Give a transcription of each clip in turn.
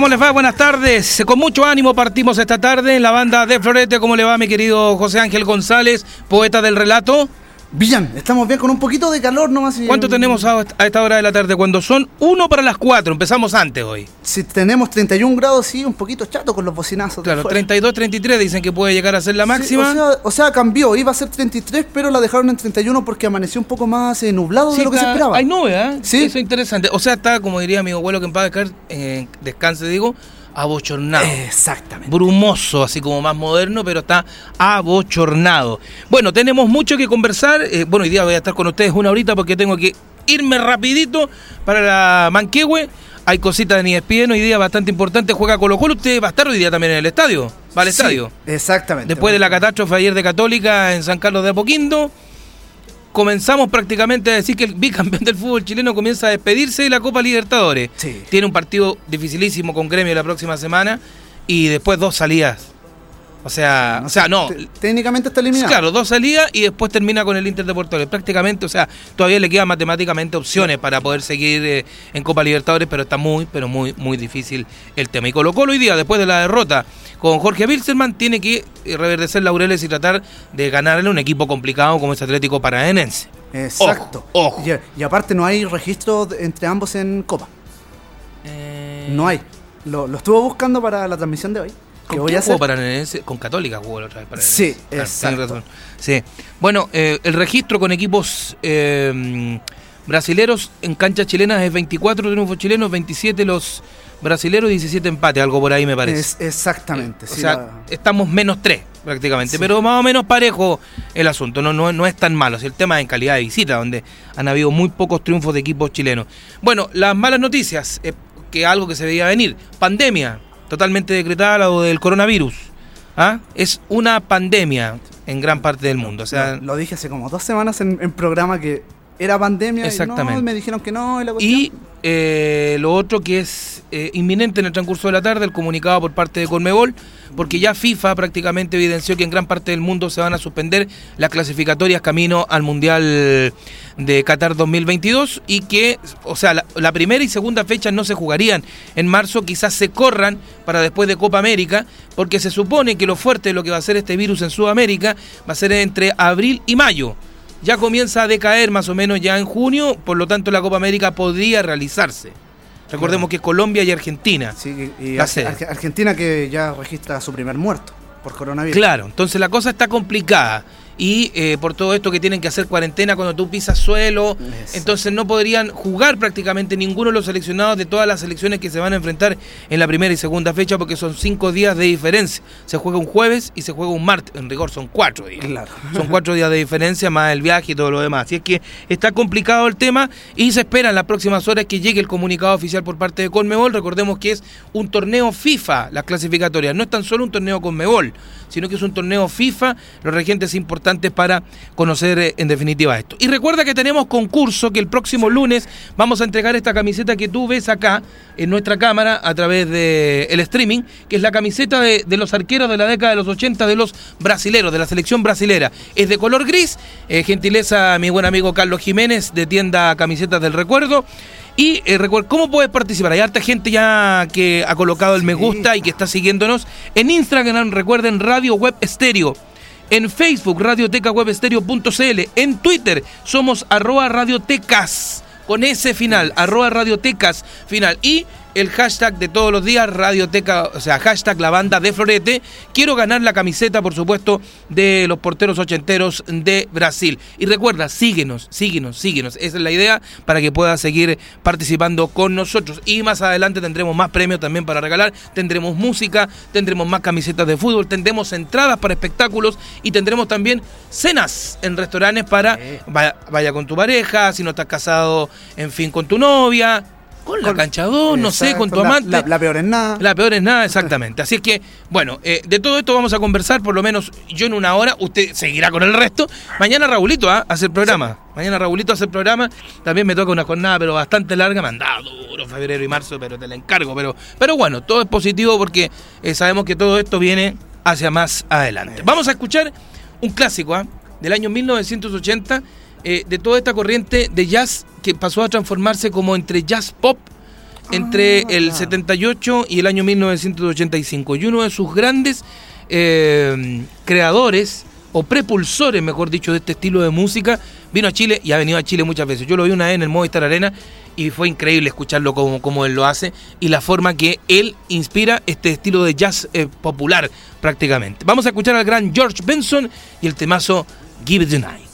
¿Cómo les va? Buenas tardes. Con mucho ánimo partimos esta tarde en la banda de Florete. ¿Cómo le va mi querido José Ángel González, poeta del relato? Bien, estamos bien con un poquito de calor nomás. y- ¿Cuánto tenemos a a esta hora de la tarde? Cuando son uno para las cuatro. Empezamos antes hoy. Si tenemos 31 grados, sí, un poquito chato con los bocinazos. Claro, fuera. 32, 33 dicen que puede llegar a ser la Sí, máxima. o, sea, o sea, cambió, iba a ser 33, pero la dejaron en 31 porque amaneció un poco más eh, nublado Sí, de lo que se esperaba. Hay nube, ¿eh? Sí. Eso es interesante. O sea, está, como diría mi abuelo que en paz descar- eh, descanse, digo, abochornado. Exactamente. brumoso, así como más moderno, pero está abochornado. Bueno, tenemos mucho que conversar. Eh, bueno, hoy día voy a estar con ustedes una horita porque tengo que irme rapidito para la Manquehue. Hay cositas de Niespien hoy día bastante importante. Juega Colo Colo. Usted va a estar hoy día también en el estadio. Va al Sí, estadio. Exactamente. Después de la catástrofe ayer de Católica en San Carlos de Apoquindo, comenzamos prácticamente a decir que el bicampeón del fútbol chileno comienza a despedirse de la Copa Libertadores. Sí. Tiene un partido dificilísimo con Gremio la próxima semana y después dos salidas. O sea, o sea, no. Técnicamente está eliminado. Claro, dos salidas y después termina con el Inter de Porto Alegre. Prácticamente, o sea, todavía le quedan matemáticamente opciones para poder seguir eh, en Copa Libertadores, pero está muy, pero muy, muy difícil el tema. Y Colo Colo hoy día, después de la derrota con Jorge Wilstermann, tiene que eh, reverdecer laureles y tratar de ganarle un equipo complicado como es Atlético Paranaense. Exacto. Ojo, ojo. Y, y aparte no hay registro entre ambos en Copa. Eh, No hay. Lo, lo estuvo buscando para la transmisión de hoy. Que ¿Con voy a hacer. Paranaense? Con Católica jugó la otra vez Paranaense. Sí, tenés exacto. razón. Sí. Bueno, eh, el registro con equipos eh, brasileros en canchas chilenas es 24 triunfos chilenos, 27 los brasileros y 17 empates, algo por ahí me parece. Es- exactamente. o sí, sea, la- estamos menos 3 prácticamente, Sí. pero más o menos parejo el asunto, no, no, no es tan malo. Si el tema es en calidad de visita, donde han habido muy pocos triunfos de equipos chilenos. Bueno, las malas noticias, eh, que algo que se veía venir, pandemia, totalmente decretada lo del coronavirus. ¿Ah? Es una pandemia en gran parte del mundo. O sea, lo, lo dije hace como dos semanas en, en programa que era pandemia. Exactamente. Y no, me dijeron que no. Y, la Y eh, lo otro que es eh, inminente en el transcurso de la tarde, el comunicado por parte de Conmebol, porque ya FIFA prácticamente evidenció que en gran parte del mundo se van a suspender las clasificatorias camino al Mundial de Qatar 2022 y que, o sea, la, la primera y segunda fecha no se jugarían en marzo, quizás se corran para después de Copa América, porque se supone que lo fuerte de lo que va a ser este virus en Sudamérica va a ser entre abril y mayo ya comienza a decaer más o menos ya en junio, por lo tanto la Copa América podría realizarse. Recordemos que Colombia y Argentina. Sí, y La Ar- sede. Ar- Argentina que ya registra su primer muerto por coronavirus. Claro, entonces la cosa está complicada. Y eh, por todo esto que tienen que hacer cuarentena cuando tú pisas suelo, entonces no podrían jugar prácticamente ninguno de los seleccionados de todas las selecciones que se van a enfrentar en la primera y segunda fecha porque son cinco días de diferencia. Se juega un jueves y se juega un martes. En rigor son cuatro días. Claro. Son cuatro días de diferencia más el viaje y todo lo demás. Así es que está complicado el tema y se espera en las próximas horas que llegue el comunicado oficial por parte de Conmebol. Recordemos que es un torneo FIFA, las clasificatorias. No es tan solo un torneo Conmebol, sino que es un torneo FIFA, los regentes importantes para conocer eh, en definitiva esto. Y recuerda que tenemos concurso que el próximo lunes vamos a entregar esta camiseta que tú ves acá en nuestra cámara a través del el streaming, que es la camiseta de, de los arqueros de la década de los 80 de los brasileros, de la selección brasilera. Es de color gris, eh, gentileza mi buen amigo Carlos Jiménez de tienda Camisetas del Recuerdo. Y eh, recuer- ¿cómo puedes participar? Hay harta gente ya que ha colocado el me gusta y que está siguiéndonos. En Instagram, recuerden, Radio Web Estéreo. En Facebook, radiotecawebstereo.cl. En Twitter, somos arroba radiotecas. Con ese final, arroba radiotecas final. Y el hashtag de todos los días, Radioteca, o sea, hashtag la banda de Florete. Quiero ganar la camiseta, por supuesto, de los porteros ochenteros de Brasil. Y recuerda, síguenos, síguenos, síguenos. Esa es la idea para que puedas seguir participando con nosotros. Y más adelante tendremos más premios también para regalar. Tendremos música, tendremos más camisetas de fútbol, tendremos entradas para espectáculos y tendremos también cenas en restaurantes para vaya, vaya con tu pareja, si no estás casado, en fin, con tu novia con la cancha 2, no sé, con tu amante. La, peor es nada. La peor es nada, exactamente. Así es que, bueno, eh, de todo esto vamos a conversar, por lo menos yo en una hora, usted seguirá con el resto. Mañana Raulito ¿ah? hace el programa. Mañana Raulito hace el programa. También me toca una jornada, pero bastante larga. Me han dado duro febrero y marzo, pero te la encargo. Pero, pero bueno, todo es positivo porque eh, sabemos que todo esto viene hacia más adelante. Vamos a escuchar un clásico ¿ah? del año 1980 eh, de toda esta corriente de jazz que pasó a transformarse como entre jazz pop entre ah, el 78 y el año 1985. Y uno de sus grandes eh, creadores, o prepulsores, mejor dicho, de este estilo de música, vino a Chile y ha venido a Chile muchas veces. Yo lo vi una vez en el Movistar Arena y fue increíble escucharlo como, como él lo hace y la forma que él inspira este estilo de jazz eh, popular prácticamente. Vamos a escuchar al gran George Benson y el temazo Give It the Night.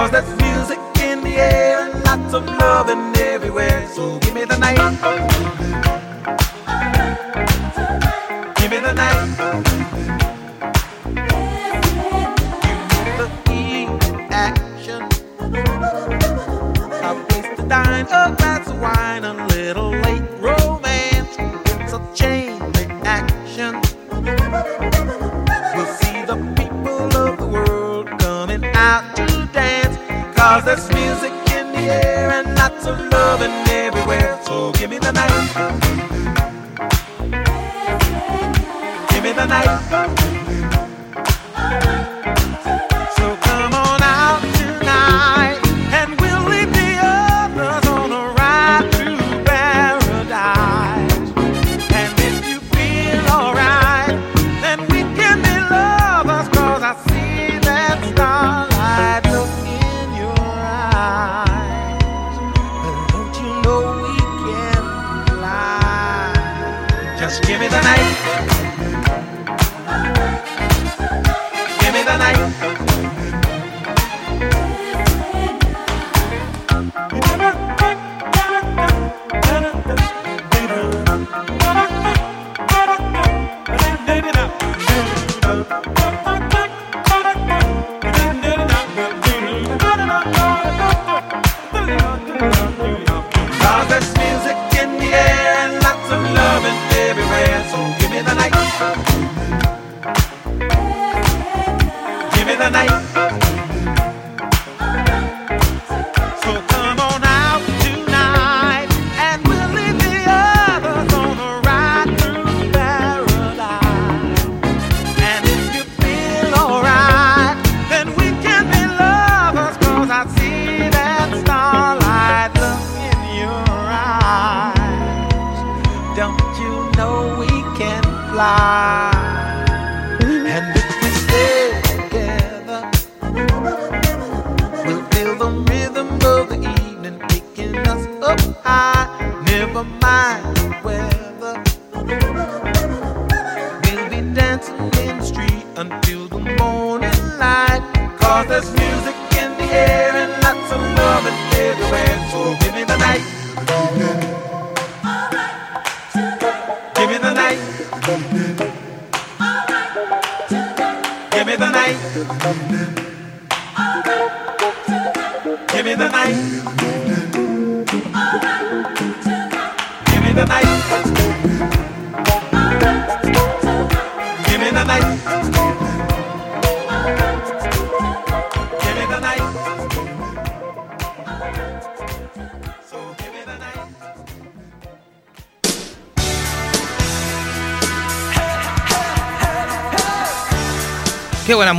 Cause there's music in the air and lots of loving everywhere. So give me the night. Give me the night. Dine a glass of wine, a little late romance. It's a chain reaction. Cause there's music in the air and lots of loving everywhere. So give me the night. Give me the night.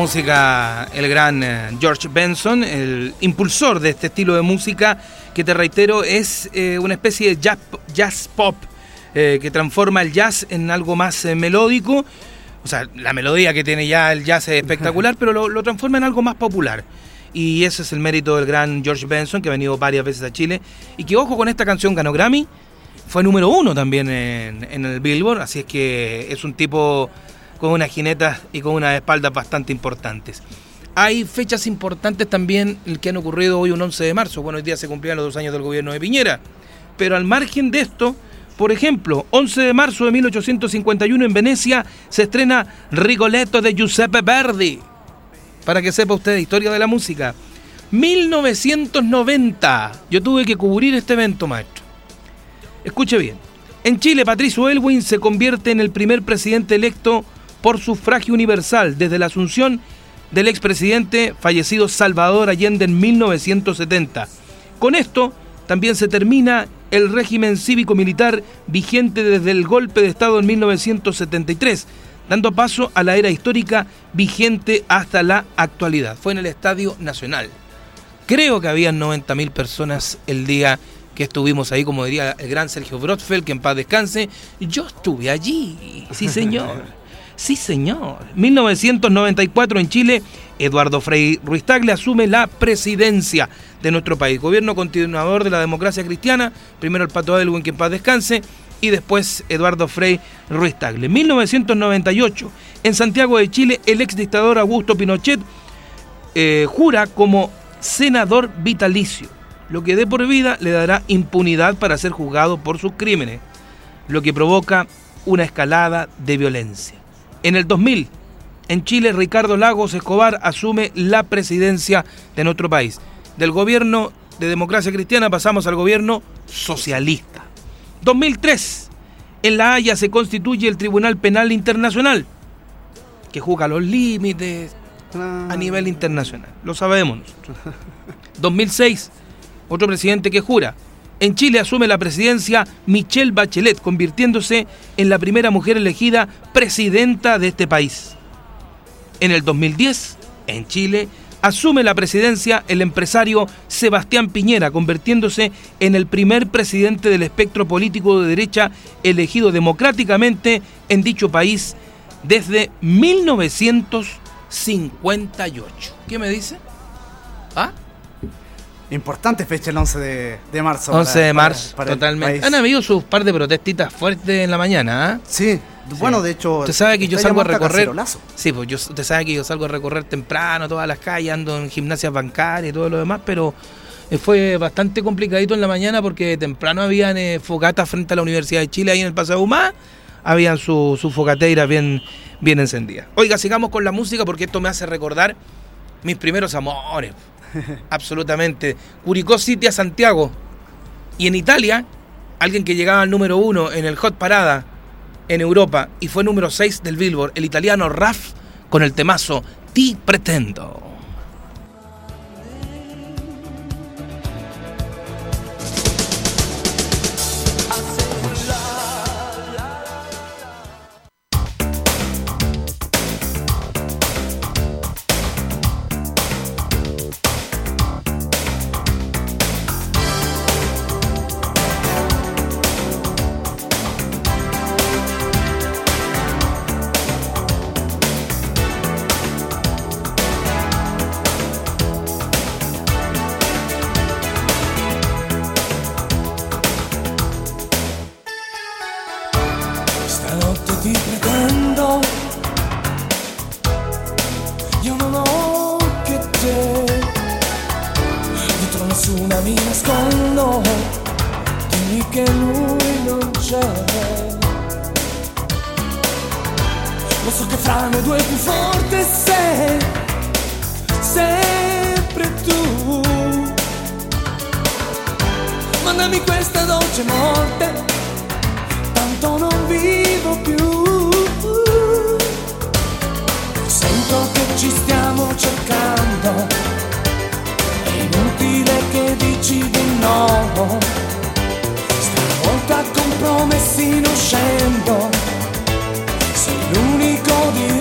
Música el gran eh, George Benson, el impulsor de este estilo de música que te reitero es eh, una especie de jazz, pop eh, que transforma el jazz en algo más melódico. O sea, la melodía que tiene ya el jazz es espectacular, pero lo, transforma en algo más popular. Y ese es el mérito del gran George Benson, que ha venido varias veces a Chile. Y que, ojo, con esta canción ganó Grammy. Fue número uno también en, en el Billboard. Así es que es un tipo con unas jinetas y con unas espaldas bastante importantes. Hay fechas importantes también que han ocurrido hoy un 11 de marzo. Bueno, hoy día se cumplían los dos años del gobierno de Piñera. Pero al margen de esto, por ejemplo, 11 de marzo de 1851 en Venecia se estrena Rigoletto de Giuseppe Verdi. Para que sepa usted historia de la música. 1990. Yo tuve que cubrir este evento, maestro. Escuche bien. En Chile, Patricio Elwin se convierte en el primer presidente electo por sufragio universal desde la asunción del expresidente fallecido Salvador Allende en 1970. Con esto también se termina el régimen cívico-militar vigente desde el golpe de Estado en 1973, dando paso a la era histórica vigente hasta la actualidad. Fue en el Estadio Nacional. Creo que habían 90.000 personas el día que estuvimos ahí, como diría el gran Sergio Brotfeld, que en paz descanse. Yo estuve allí, sí señor. Sí, señor. 1994 en Chile, Eduardo Frei Ruiz Tagle asume la presidencia de nuestro país. Gobierno continuador de la democracia cristiana. Primero el Pato Adelwin, que en paz descanse. Y después Eduardo Frei Ruiz Tagle. 1998, en Santiago de Chile, el ex dictador Augusto Pinochet eh, jura como senador vitalicio, lo que de por vida le dará impunidad para ser juzgado por sus crímenes, lo que provoca una escalada de violencia. En el 2000, en Chile, Ricardo Lagos Escobar asume la presidencia de nuestro país. Del gobierno de democracia cristiana pasamos al gobierno socialista. 2003, en La Haya se constituye el Tribunal Penal Internacional, que juzga los límites a nivel internacional. Lo sabemos 2006, otro presidente que jura en Chile asume la presidencia Michelle Bachelet, convirtiéndose en la primera mujer elegida presidenta de este país. En el 2010, en Chile, asume la presidencia el empresario Sebastián Piñera, convirtiéndose en el primer presidente del espectro político de derecha elegido democráticamente en dicho país desde 1958. ¿Qué me dice? ¿Ah? Importante fecha el 11 de, marzo. 11 de marzo, totalmente. Han habido sus par de protestitas fuertes en la mañana, ¿ah? Sí, bueno, de hecho. Usted sabe que yo salgo a recorrer. Sí, pues yo, usted sabe que yo salgo a recorrer temprano todas las calles, ando en gimnasias bancarias y todo lo demás, pero eh, fue bastante complicadito en la mañana porque temprano habían eh, fogatas frente a la Universidad de Chile ahí en el Paseo Humá, habían sus su fogateiras bien, bien encendidas. Oiga, sigamos con la música porque esto me hace recordar mis primeros amores. absolutamente. Curicó City a Santiago. Y en Italia, alguien que llegaba al número uno en el Hot Parada en Europa y fue número 6 del Billboard, el italiano Raf, con el temazo Ti Pretendo. che lui non c'è. Lo so che fra noi due è più forte sei, sempre tu. Mandami questa dolce morte, tanto non vivo più. Sento che ci stiamo cercando, è inutile che dici di no promessi non scendo, sei l'unico di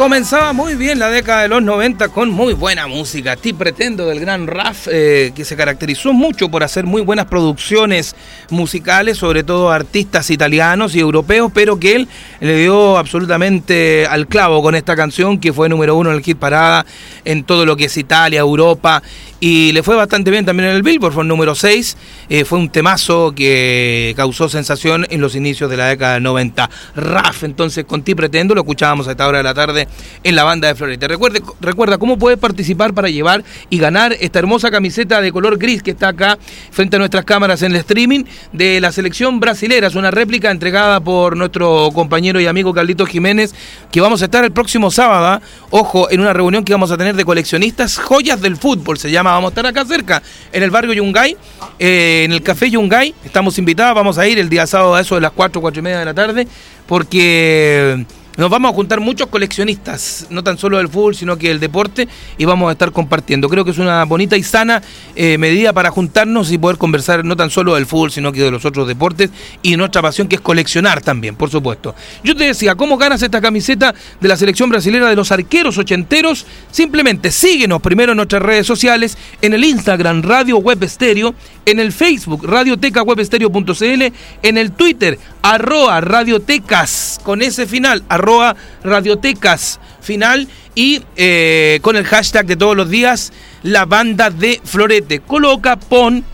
Comenzaba muy bien la década de los 90 con muy buena música. Ti pretendo del gran Raf, eh, que se caracterizó mucho por hacer muy buenas producciones musicales, sobre todo artistas italianos y europeos, pero que él le dio absolutamente al clavo con esta canción que fue número uno en el hit parada en todo lo que es Italia, Europa y le fue bastante bien también en el Billboard, fue el número 6, eh, fue un temazo que causó sensación en los inicios de la década del 90. Raf, entonces con ti pretendo, lo escuchábamos a esta hora de la tarde en la banda de Florete. Recuerde, recuerda cómo puedes participar para llevar y ganar esta hermosa camiseta de color gris que está acá frente a nuestras cámaras en el streaming de la selección brasilera. Es una réplica entregada por nuestro compañero y amigo Carlitos Jiménez, que vamos a estar el próximo sábado, ¿ah? ojo, en una reunión que vamos a tener de coleccionistas joyas del fútbol, se llama, vamos a estar acá cerca, en el barrio Yungay, eh, en el café Yungay, estamos invitados, vamos a ir el día sábado a eso de las 4, 4 y media de la tarde, porque nos vamos a juntar muchos coleccionistas, no tan solo del fútbol, sino que del deporte, y vamos a estar compartiendo. Creo que es una bonita y sana eh, medida para juntarnos y poder conversar no tan solo del fútbol, sino que de los otros deportes y nuestra pasión que es coleccionar también, por supuesto. Yo te decía, ¿cómo ganas esta camiseta de la selección brasileña de los arqueros ochenteros? Simplemente síguenos primero en nuestras redes sociales, en el Instagram Radio Web Estéreo, en el Facebook radiotecawebestéreo.cl, en el Twitter arroba radiotecas con ese final, arroba radiotecas final y eh, con el hashtag de todos los días, la banda de Florete. Coloca, pon,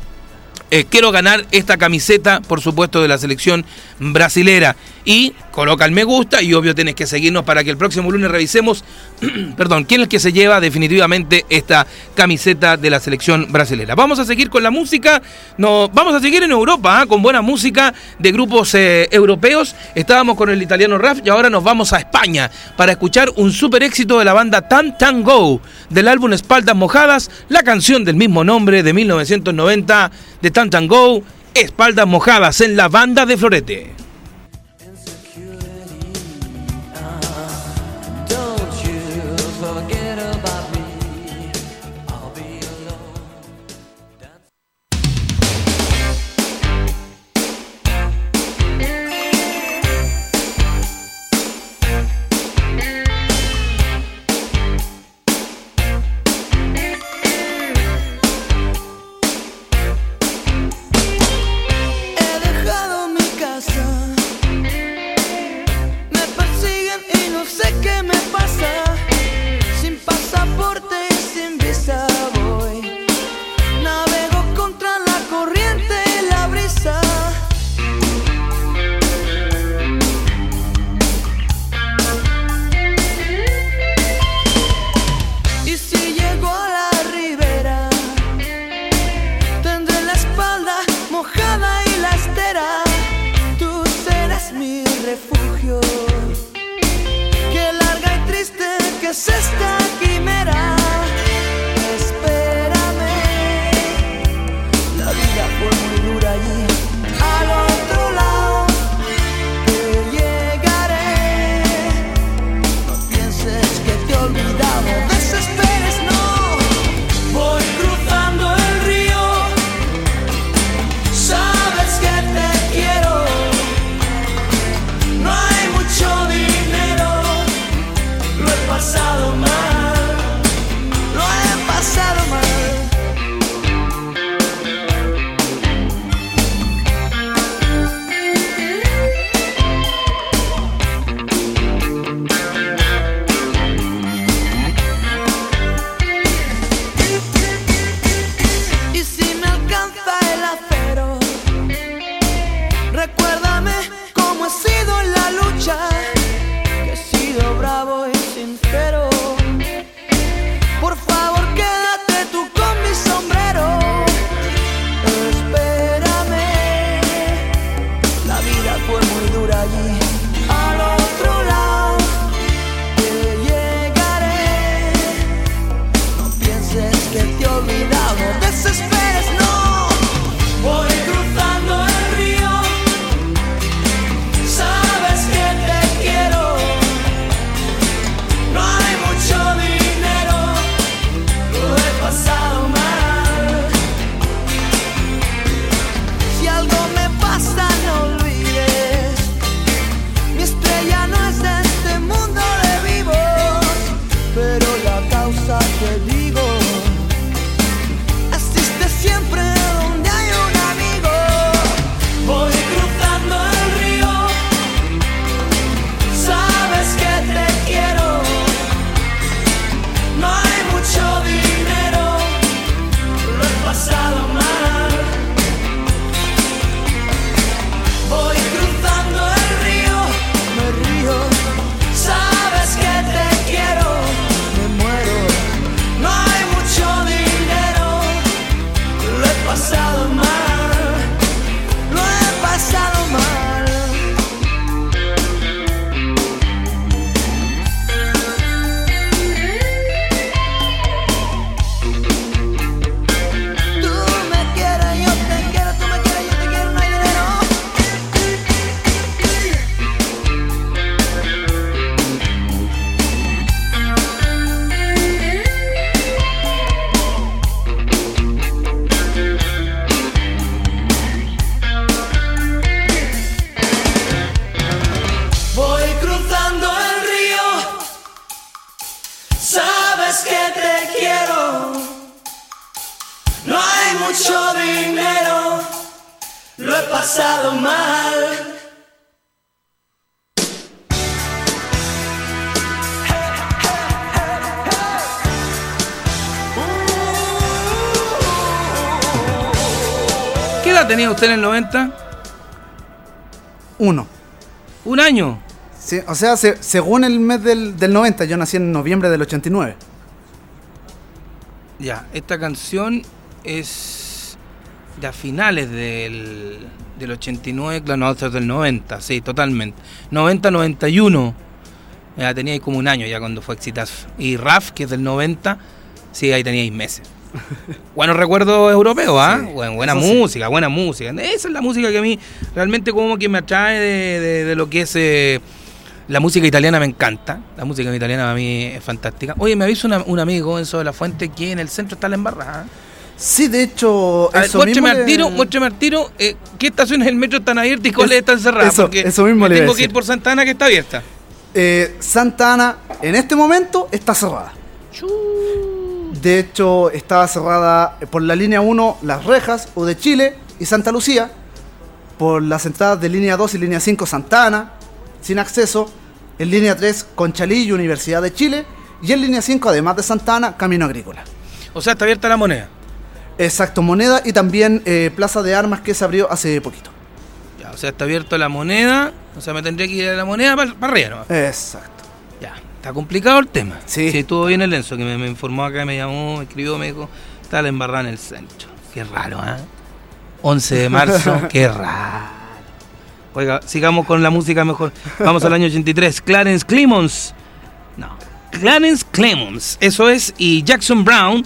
eh, quiero ganar esta camiseta, por supuesto, de la selección brasilera. Y coloca el me gusta y obvio tenés que seguirnos para que el próximo lunes revisemos, perdón, quién es el que se lleva definitivamente esta camiseta de la selección brasilera. Vamos a seguir con la música, no, vamos a seguir en Europa ¿ah? con buena música de grupos eh, europeos. Estábamos con el italiano Raf y ahora nos vamos a España para escuchar un super éxito de la banda Tan Tan Go del álbum Espaldas Mojadas, la canción del mismo nombre de 1990 de Tan Tan Go Espaldas mojadas en la banda de Florete. usted en el 90? Uno. ¿Un año? Sí, o sea, se, según el mes del, del 90, yo nací en noviembre del 89. Ya, esta canción es de a finales del, del 89, claro, nosotros del 90, sí, totalmente. 90-91, ya teníais como un año ya cuando fue Exitaz. Y Raf, que es del 90, sí, ahí teníais meses. Buenos recuerdos europeos, ¿ah? Sí, buena sí. música, buena música. Esa es la música que a mí realmente como que me atrae de, de- de lo que es... eh, la música italiana me encanta. La música italiana a mí es fantástica. Oye, me aviso una- un amigo, Enzo de la Fuente, que en el centro está la embarrada. ¿eh? Sí, de hecho, A ver, eso muéstrame mismo al le- tiro, muéstrame al tiro, eh, ¿qué estaciones del metro están abiertas y cuáles Es- están cerradas? eso- Porque eso mismo me le tengo que ir por Santana que está abierta. Eh, Santa Ana, en este momento, está cerrada. De hecho, estaba cerrada por la línea 1 Las Rejas o de Chile y Santa Lucía. Por las entradas de línea 2 y línea 5 Santa Ana, sin acceso. En línea 3 Conchalí y Universidad de Chile. Y en línea 5, además de Santa Ana, Camino Agrícola. O sea, está abierta la moneda. Exacto, Moneda y también eh, Plaza de Armas que se abrió hace poquito. Ya, o sea, está abierta la moneda. O sea, me tendría que ir a la moneda para arriba, ¿no? Exacto. Ya, está complicado el tema. Sí. Sí, estuvo bien el Enzo, que me, me informó acá, me llamó, me escribió, me dijo, está la embarrada en el centro. Qué raro, ¿ah? 11 de marzo, qué raro. Oiga, sigamos con la música mejor. Vamos al año 83. Clarence Clemons. No. Clarence Clemons. Eso es. Y Jackson Brown.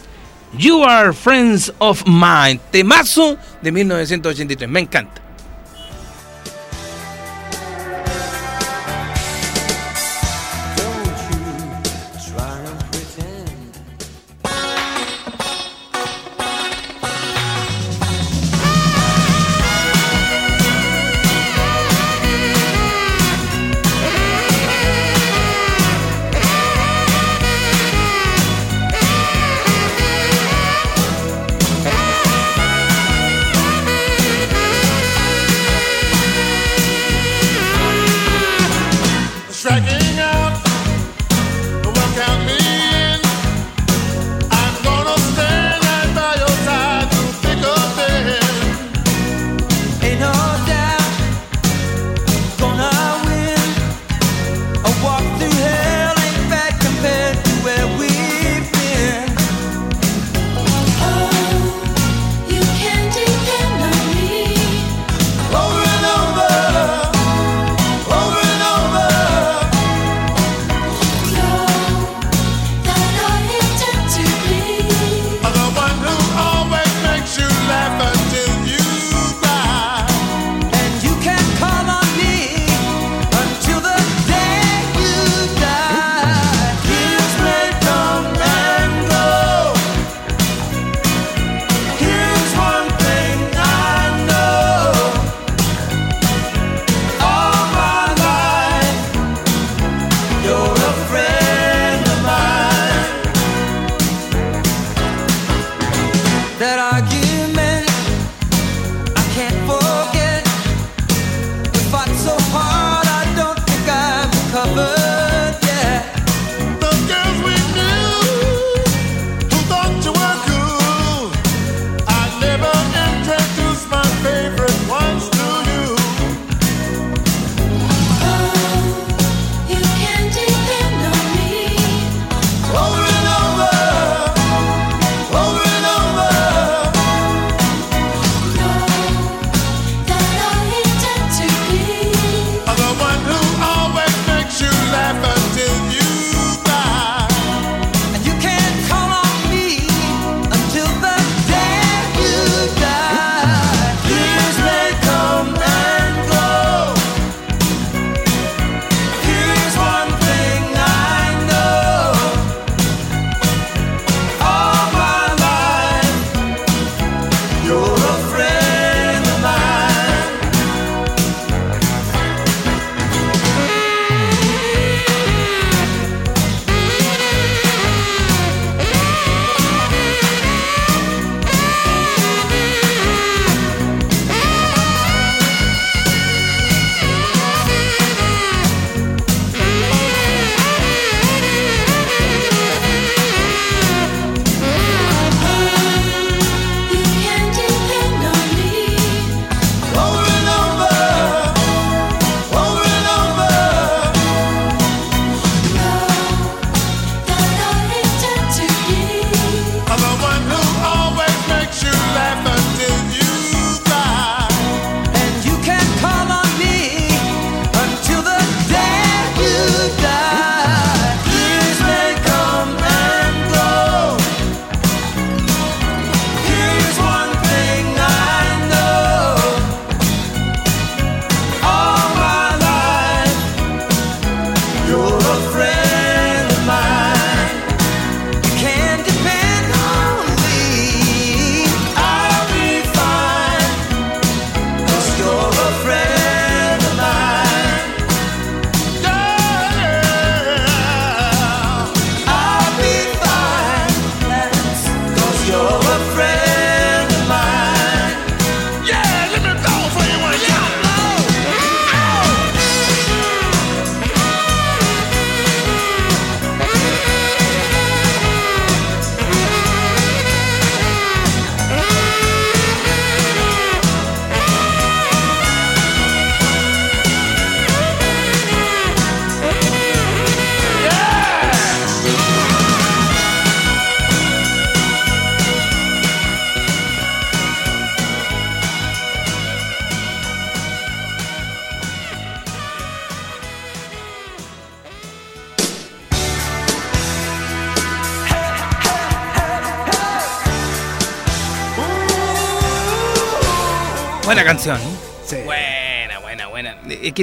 You are friends of mine. Temazo de 1983. Me encanta.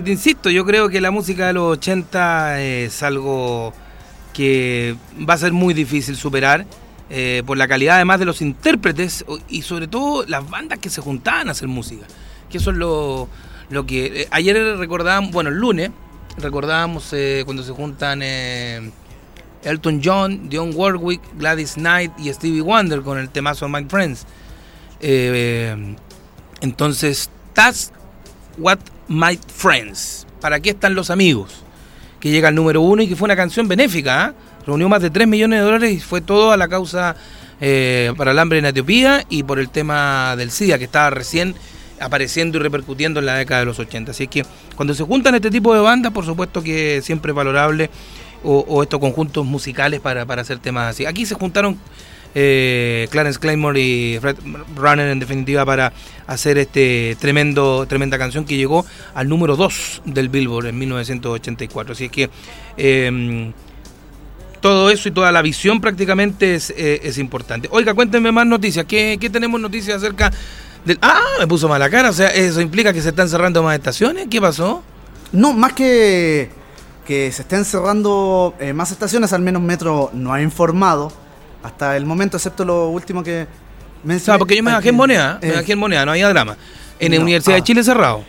Te insisto, yo creo que la música de los 80 es algo que va a ser muy difícil superar eh, por la calidad además de los intérpretes y sobre todo las bandas que se juntaban a hacer música. Que eso es lo, lo que... eh, ayer recordábamos, bueno, el lunes recordábamos eh, cuando se juntan Elton John, Dionne Warwick, Gladys Knight y Stevie Wonder con el temazo My Friends. Entonces, that's what my friends. ¿Para qué están los amigos? Que llega al número uno y que fue una canción benéfica. ¿ah? Reunió más de 3 millones de dólares y fue todo a la causa eh, para el hambre en Etiopía y por el tema del SIDA que estaba recién apareciendo y repercutiendo en la década de los 80. Así que cuando se juntan este tipo de bandas, por supuesto que siempre es valorable o, o estos conjuntos musicales para, para hacer temas así. Aquí se juntaron eh, Clarence Claymore y Fred Runner en definitiva para hacer este tremendo tremenda canción que llegó al número 2 del Billboard en 1984 así es que eh, todo eso y toda la visión prácticamente es, eh, es importante. Oiga cuéntenme más noticias. ¿Qué, qué tenemos noticias acerca del ah me puso mala cara o sea eso implica que se están cerrando más estaciones. ¿qué pasó? No, más que que se estén cerrando eh, más estaciones, al menos Metro no ha informado hasta el momento, excepto lo último que mencioné. sea, porque yo me bajé en moneda me eh, bajé en moneda no había drama en la no, Universidad de ah. Chile cerrado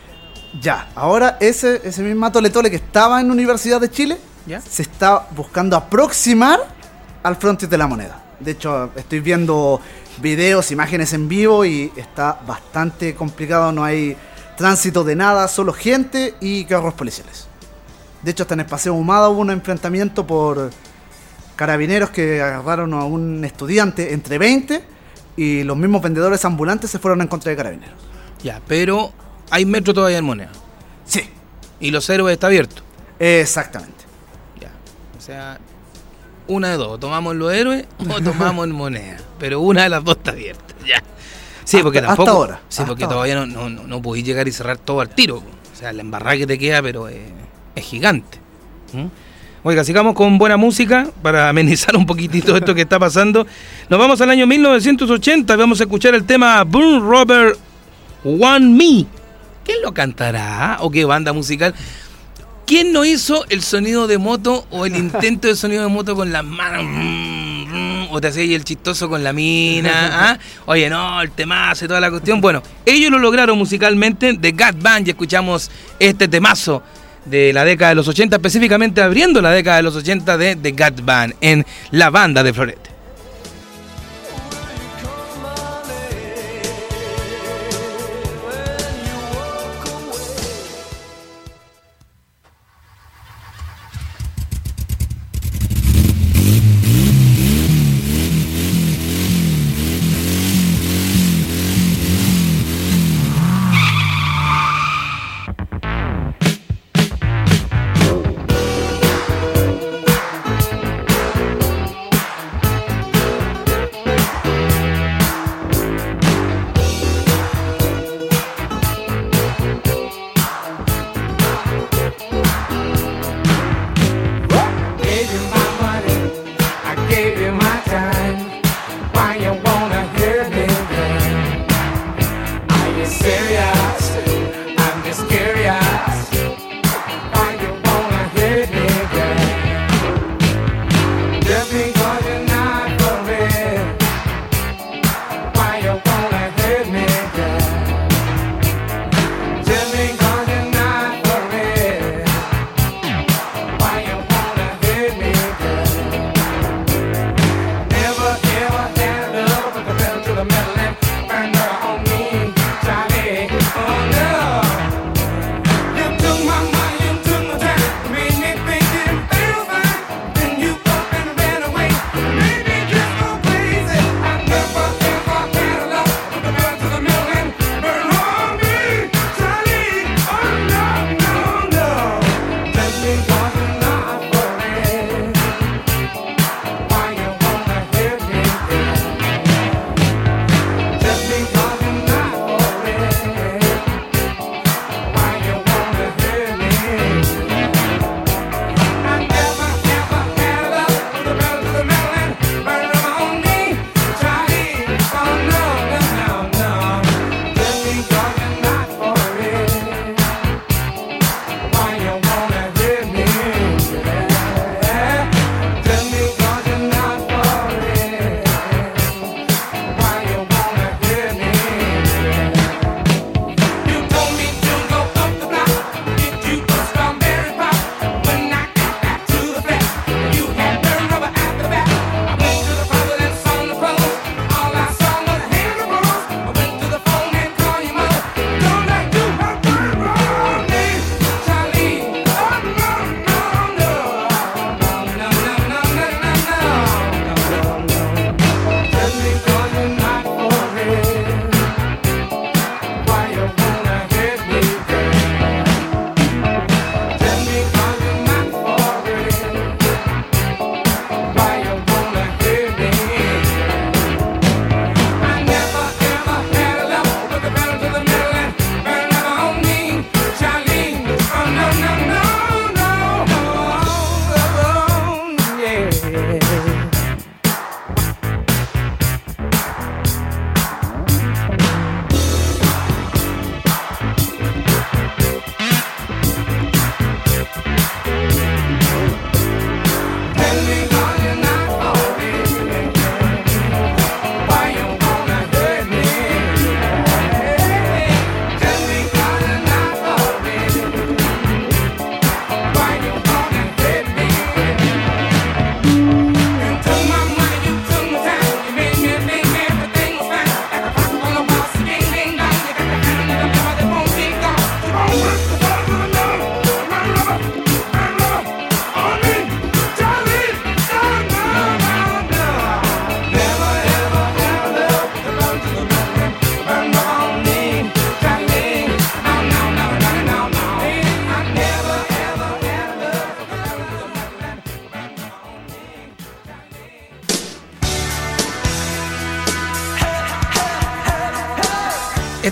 Ya, ahora ese, ese mismo Tole Tole que estaba en la Universidad de Chile ¿Ya? se está buscando aproximar al frontis de la moneda. De hecho, estoy viendo videos, imágenes en vivo y está bastante complicado. No hay tránsito de nada, solo gente y carros policiales. De hecho, hasta en el Paseo Humada hubo un enfrentamiento por carabineros que agarraron a un estudiante entre 20 y los mismos vendedores ambulantes se fueron en contra de carabineros. ya pero hay metro todavía en moneda Sí, y los héroes está abierto exactamente. Ya. O sea, una de dos. Tomamos los héroes o tomamos en moneda. Pero una de las dos está abierta. Ya. Sí, porque tampoco. hasta ahora, Sí, hasta porque ahora. todavía no, no, no, podéis llegar y cerrar todo al tiro. O sea, la embarrada que te queda, pero es, es gigante. ¿Mm? Oiga, sigamos con buena música para amenizar un poquitito esto que está pasando. Nos vamos al año 1980 y vamos a escuchar el tema Boom Robert One Me. ¿Quién lo cantará? ¿O qué banda musical? ¿Quién no hizo el sonido de moto o el intento de sonido de moto con las manos? O te hacía el chistoso con la mina. ¿ah? Oye, no, el temazo y toda la cuestión. Bueno, ellos lo lograron musicalmente de Gat Band y escuchamos este temazo de la década de los 80, específicamente abriendo la década de los 80 de The Gat Band en la banda de Florete.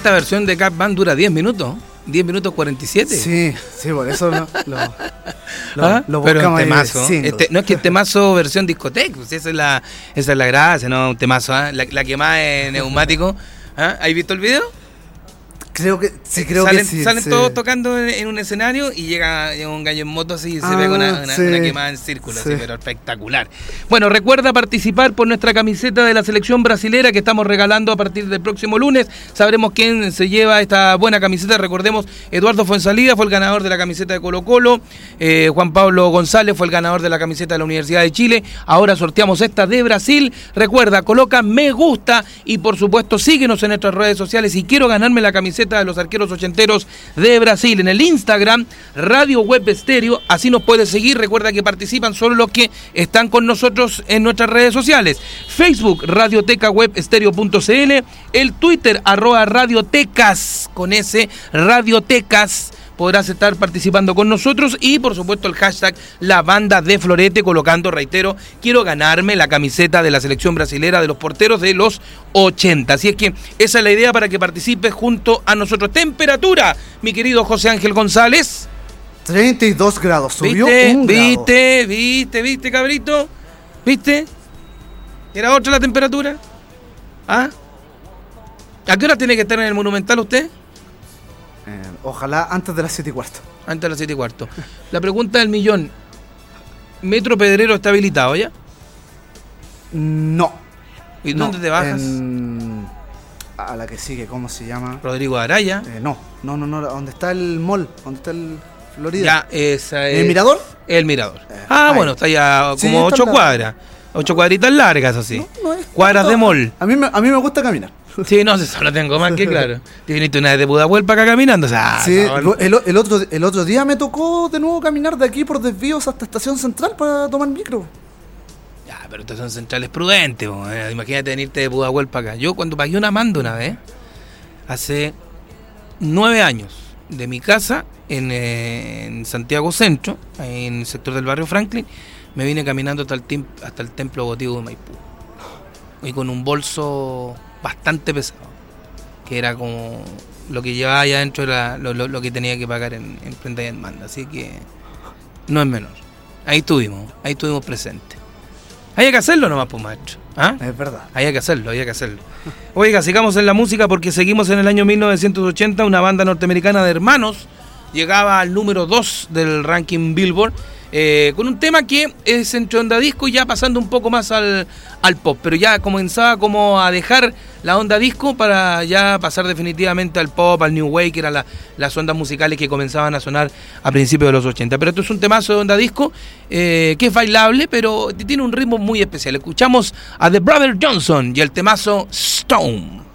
Esta versión de Cap Band dura 10 minutos. 10 minutos 47. Sí, sí, por eso lo, lo, lo- ¿Ah? lo Pero un buscamos ahí temazo. Este- no es que el temazo versión discoteca, pues, esa es la, esa es la gracia, ¿no? Un temazo, ¿ah? la, la que más es neumático. ¿Ah? ¿Has visto el video? Creo que sí, creo salen, que sí. salen sí. todos tocando en, en un escenario y llega, llega un gallo en moto así y se Ah, ve con una, una- sí. una quemada en círculo, así, Sí. pero espectacular. Bueno, recuerda participar por nuestra camiseta de la selección brasilera que estamos regalando a partir del próximo lunes. Sabremos quién se lleva esta buena camiseta. Recordemos, Eduardo Fuensalida fue el ganador de la camiseta de Colo Colo. eh, Juan Pablo González fue el ganador de la camiseta de la Universidad de Chile. Ahora sorteamos esta de Brasil. Recuerda, coloca me gusta y por supuesto síguenos en nuestras redes sociales. Y quiero ganarme la camiseta de los arqueros ochenteros de Brasil en el Instagram Radio Web Estéreo. Así nos puedes seguir. Recuerda que participan solo los que están con nosotros en nuestras redes sociales. Facebook Radioteca Web Estéreo.cl, el Twitter arroba Radiotecas con ese Radiotecas podrás estar participando con nosotros y por supuesto el hashtag La Banda de Florete colocando, reitero, quiero ganarme la camiseta de la selección brasilera de los porteros de los 80. Así es que esa es la idea para que participes junto a nosotros. Temperatura, mi querido José Ángel González. 32 grados, subió ¿Viste? un grado. ¿Viste? ¿Viste? ¿Viste, cabrito? ¿Viste? ¿Era otra la temperatura? ¿Ah? ¿A qué hora tiene que estar en el Monumental usted? Eh, ojalá antes de las 7 y cuarto. Antes de las 7 y cuarto. La pregunta del millón. ¿Metro Pedrero está habilitado ya? No. ¿Y no, dónde te bajas? en- A la que sigue, ¿cómo se llama? Rodrigo Araya. Eh, no, no, no, no, ¿dónde está el mall? ¿Dónde está el Florida? Ya, esa es. ¿El Mirador? El Mirador. Eh, ah, ahí. bueno, está ya como ocho cuadras. Ocho cuadritas largas así. No, no es Cuadras tanto. de mall. A mí, me, a mí me gusta caminar. Sí, no, eso lo tengo más que claro. Te viniste una vez de Pudahuel para acá caminando. O sea, sí, no, el, el otro, el otro día me tocó de nuevo caminar de aquí por desvíos hasta Estación Central para tomar micro. Ya, pero estas son centrales prudentes. po, eh. Imagínate venirte de Pudahuel para acá. Yo cuando pagué una manda una vez, hace nueve años, de mi casa en, eh, Santiago Centro, en el sector del barrio Franklin, me vine caminando hasta el, hasta el templo votivo de Maipú. Y con un bolso bastante pesado, que era como lo que llevaba allá adentro lo, lo- lo que tenía que pagar en, en prenda y en manda. Así que no es menor. Ahí estuvimos, ahí estuvimos presentes. Hay que hacerlo nomás, pues, maestro. ¿Ah? Es verdad. Había que hacerlo, había que hacerlo. Oiga, sigamos en la música porque seguimos en el año 1980. Una banda norteamericana de hermanos llegaba al número 2 del ranking Billboard eh, con un tema que es entre onda disco y ya pasando un poco más al, al pop. Pero ya comenzaba como a dejar la onda disco para ya pasar definitivamente al pop, al new wave, que eran la- las ondas musicales que comenzaban a sonar a principios de los 80. Pero esto es un temazo de onda disco eh, que es bailable, pero tiene un ritmo muy especial. Escuchamos a The Brother Johnson y el temazo Stone.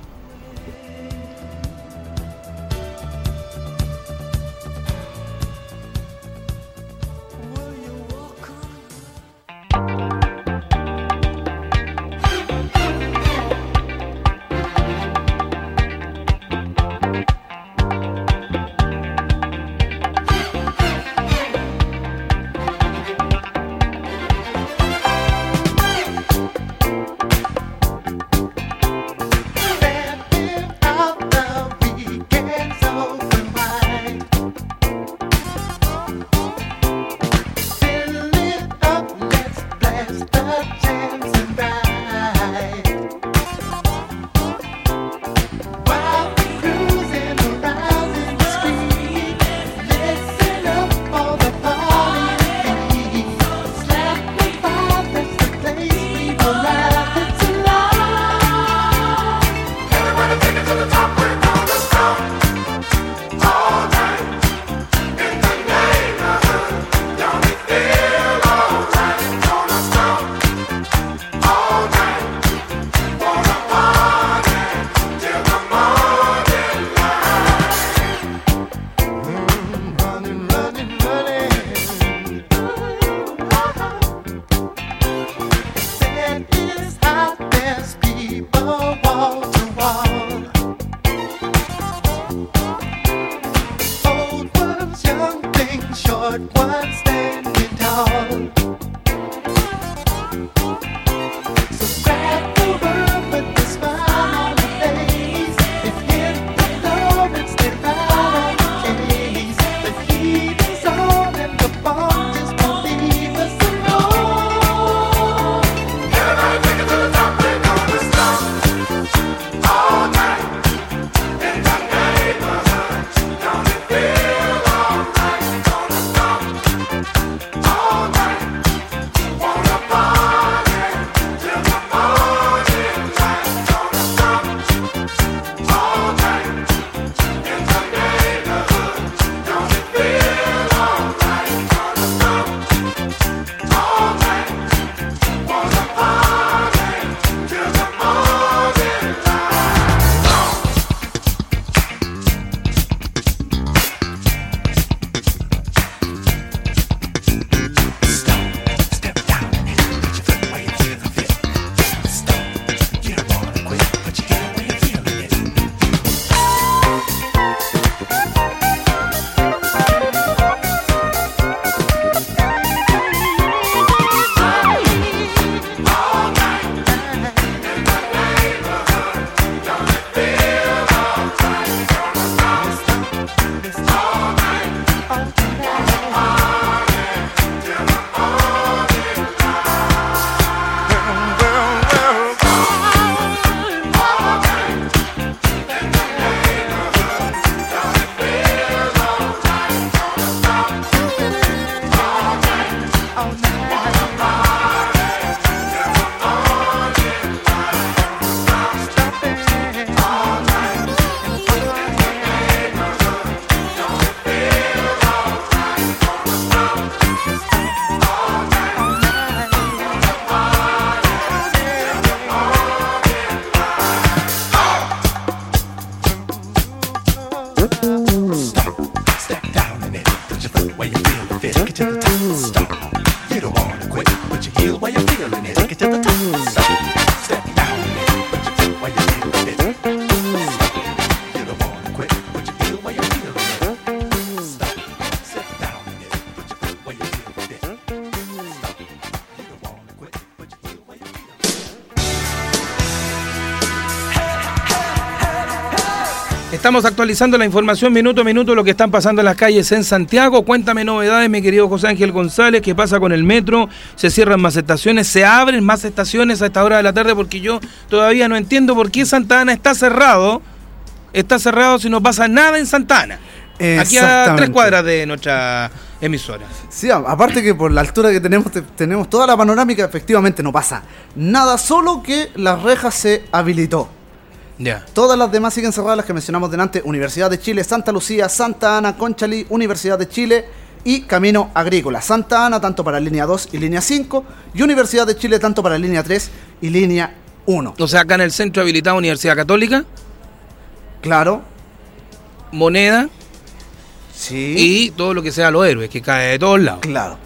Estamos actualizando la información minuto a minuto lo que están pasando en las calles en Santiago. Cuéntame novedades, mi querido José Ángel González, qué pasa con el metro, se cierran más estaciones, se abren más estaciones a esta hora de la tarde porque yo todavía no entiendo por qué Santa Ana está cerrado. Está cerrado si no pasa nada en Santa Ana. Aquí a tres cuadras de nuestra emisora. Sí, aparte que por la altura que tenemos, te- tenemos toda la panorámica, efectivamente no pasa nada, solo que la reja se habilitó. Todas las demás siguen cerradas, las que mencionamos delante, Universidad de Chile, Santa Lucía, Santa Ana, Conchalí, Universidad de Chile y Camino Agrícola. Santa Ana tanto para línea 2 y línea 5 y Universidad de Chile tanto para línea 3 y línea 1. O sea, acá en el centro habilitado Universidad Católica, Claro, moneda sí. y todo lo que sea los héroes, que cae de todos lados. Claro.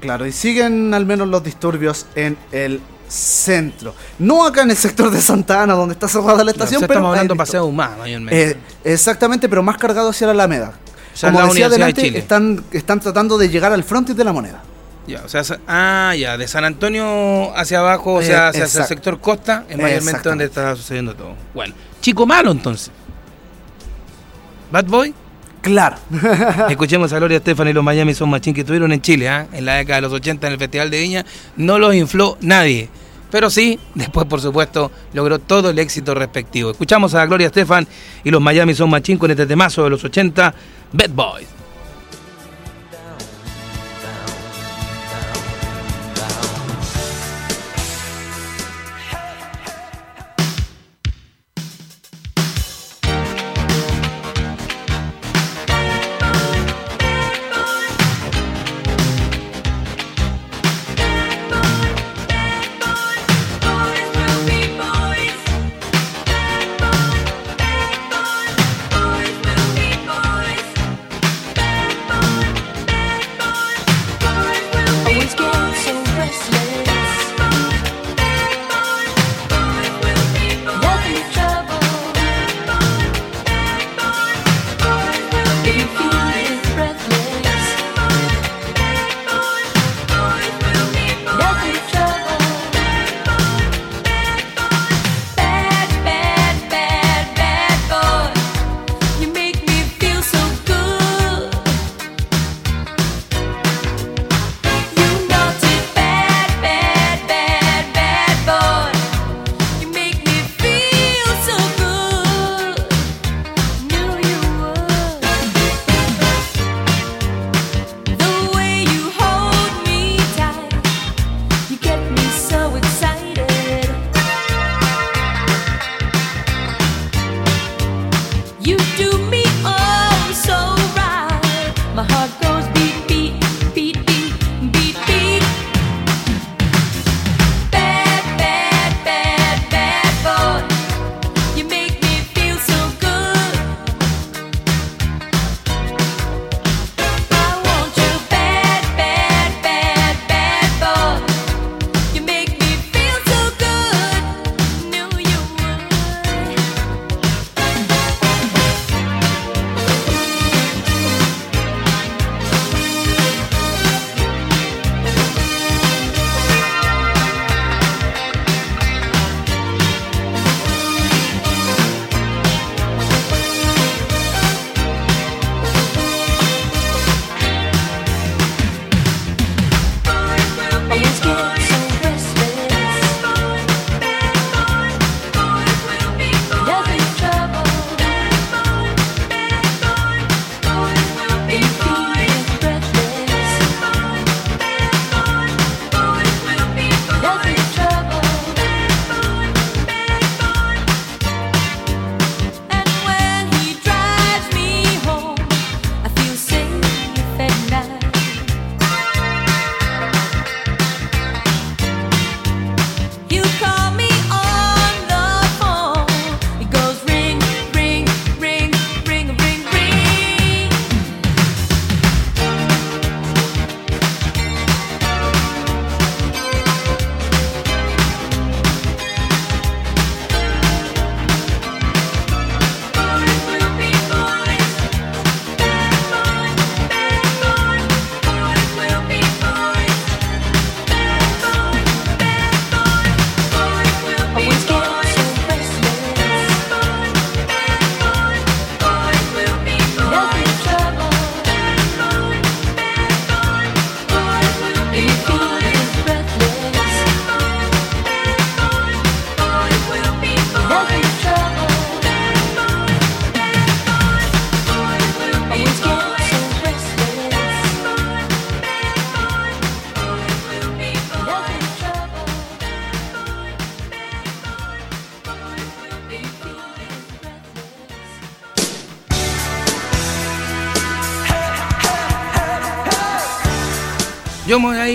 Claro, y siguen al menos los disturbios en el centro. No acá en el sector de Santa Ana, donde está cerrada la estación, o sea, pero estamos hablando paseo humano, mayormente. Eh, exactamente, pero más cargado hacia la Alameda. O sea, Como la decía Universidad de delante, Chile. están, están tratando de llegar al frontis de la moneda. Ya, o sea, ah, ya, de San Antonio hacia abajo, o Eh, sea, hacia, hacia el sector costa, es mayormente donde está sucediendo todo. Bueno, chico malo entonces. Bad Boy, Claro. escuchemos a Gloria Estefan y los Miami Son Machín que estuvieron en Chile, ¿ah? en la década de los 80 en el Festival de Viña, no los infló nadie. Pero sí, después, por supuesto, logró todo el éxito respectivo. Escuchamos a Gloria Estefan y los Miami Son Machín con este temazo de los 80, Bad Boys. Boys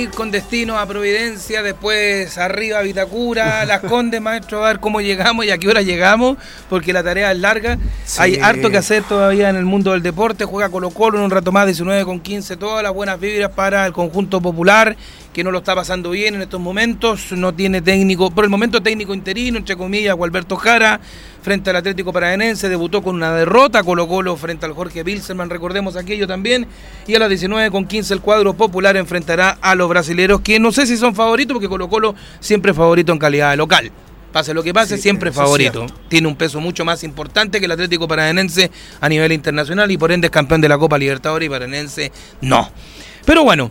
ir con destino a Providencia, después arriba a Vitacura, Las Condes, maestro, a ver cómo llegamos y a qué hora llegamos, porque la tarea es larga. Sí. Hay harto que hacer todavía en el mundo del deporte. Juega Colo Colo en un rato más, 19 con 15. Todas las buenas vibras para el conjunto popular, que no lo está pasando bien en estos momentos. No tiene técnico, por el momento técnico interino, entre comillas, Gualberto Jara, frente al Atlético Paranaense. Debutó con una derrota Colo Colo frente al Jorge Bilserman, recordemos aquello también. Y a las 19 con 15 el cuadro popular enfrentará a los brasileros, que no sé si son favoritos, porque Colo Colo siempre es favorito en calidad de local. Pase lo que pase, Sí, siempre es favorito. cierto. Tiene un peso mucho más importante que el Atlético Paranaense a nivel internacional y por ende es campeón de la Copa Libertadores y Paranaense no. Pero bueno,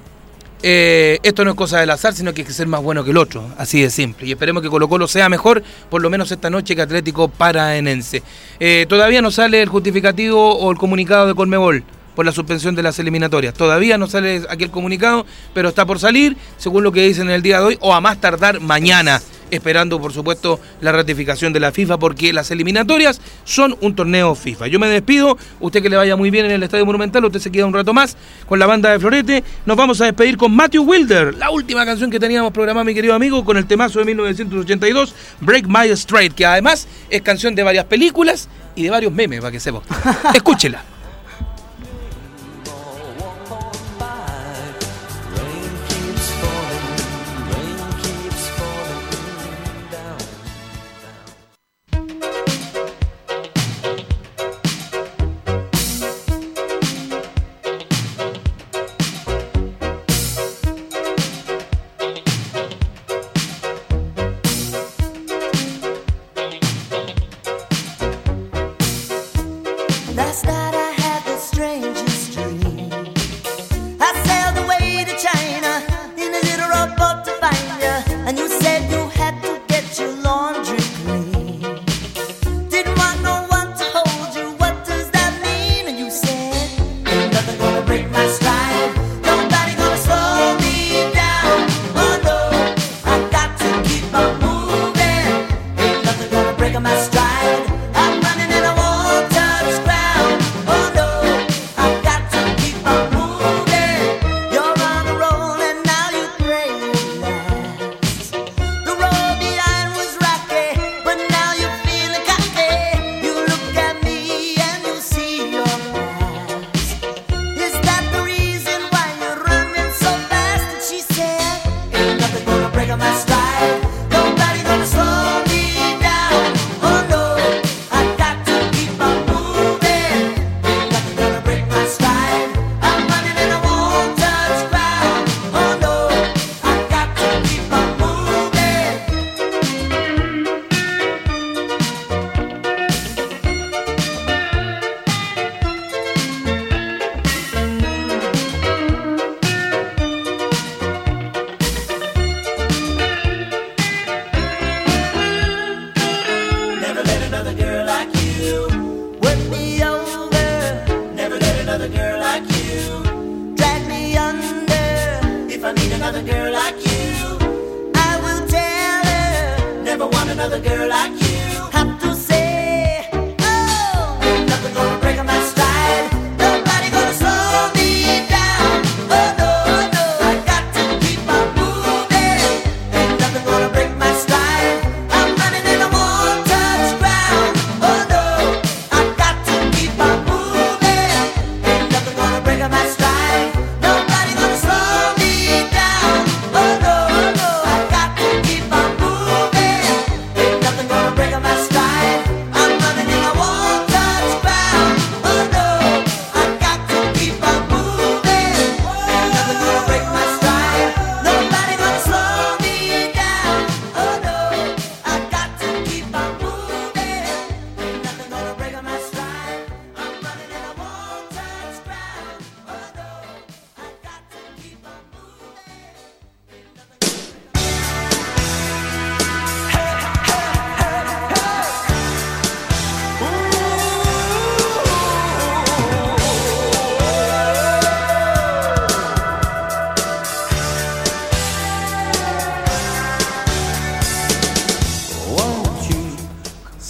eh, esto no es cosa del azar, sino que hay que ser más bueno que el otro, así de simple. Y esperemos que Colo Colo sea mejor, por lo menos esta noche, que Atlético Paranaense. Eh, todavía no sale el justificativo o el comunicado de Colmebol por la suspensión de las eliminatorias. Todavía no sale aquel comunicado, pero está por salir, según lo que dicen en el día de hoy, o a más tardar mañana, esperando por supuesto la ratificación de la FIFA, porque las eliminatorias son un torneo FIFA. Yo me despido, usted que le vaya muy bien en el Estadio Monumental, usted se queda un rato más con la banda de Florete. Nos vamos a despedir con Matthew Wilder, la última canción que teníamos programada, mi querido amigo, con el temazo de 1982, Break My Straight, que además es canción de varias películas y de varios memes, para que sepa. Escúchela. Last night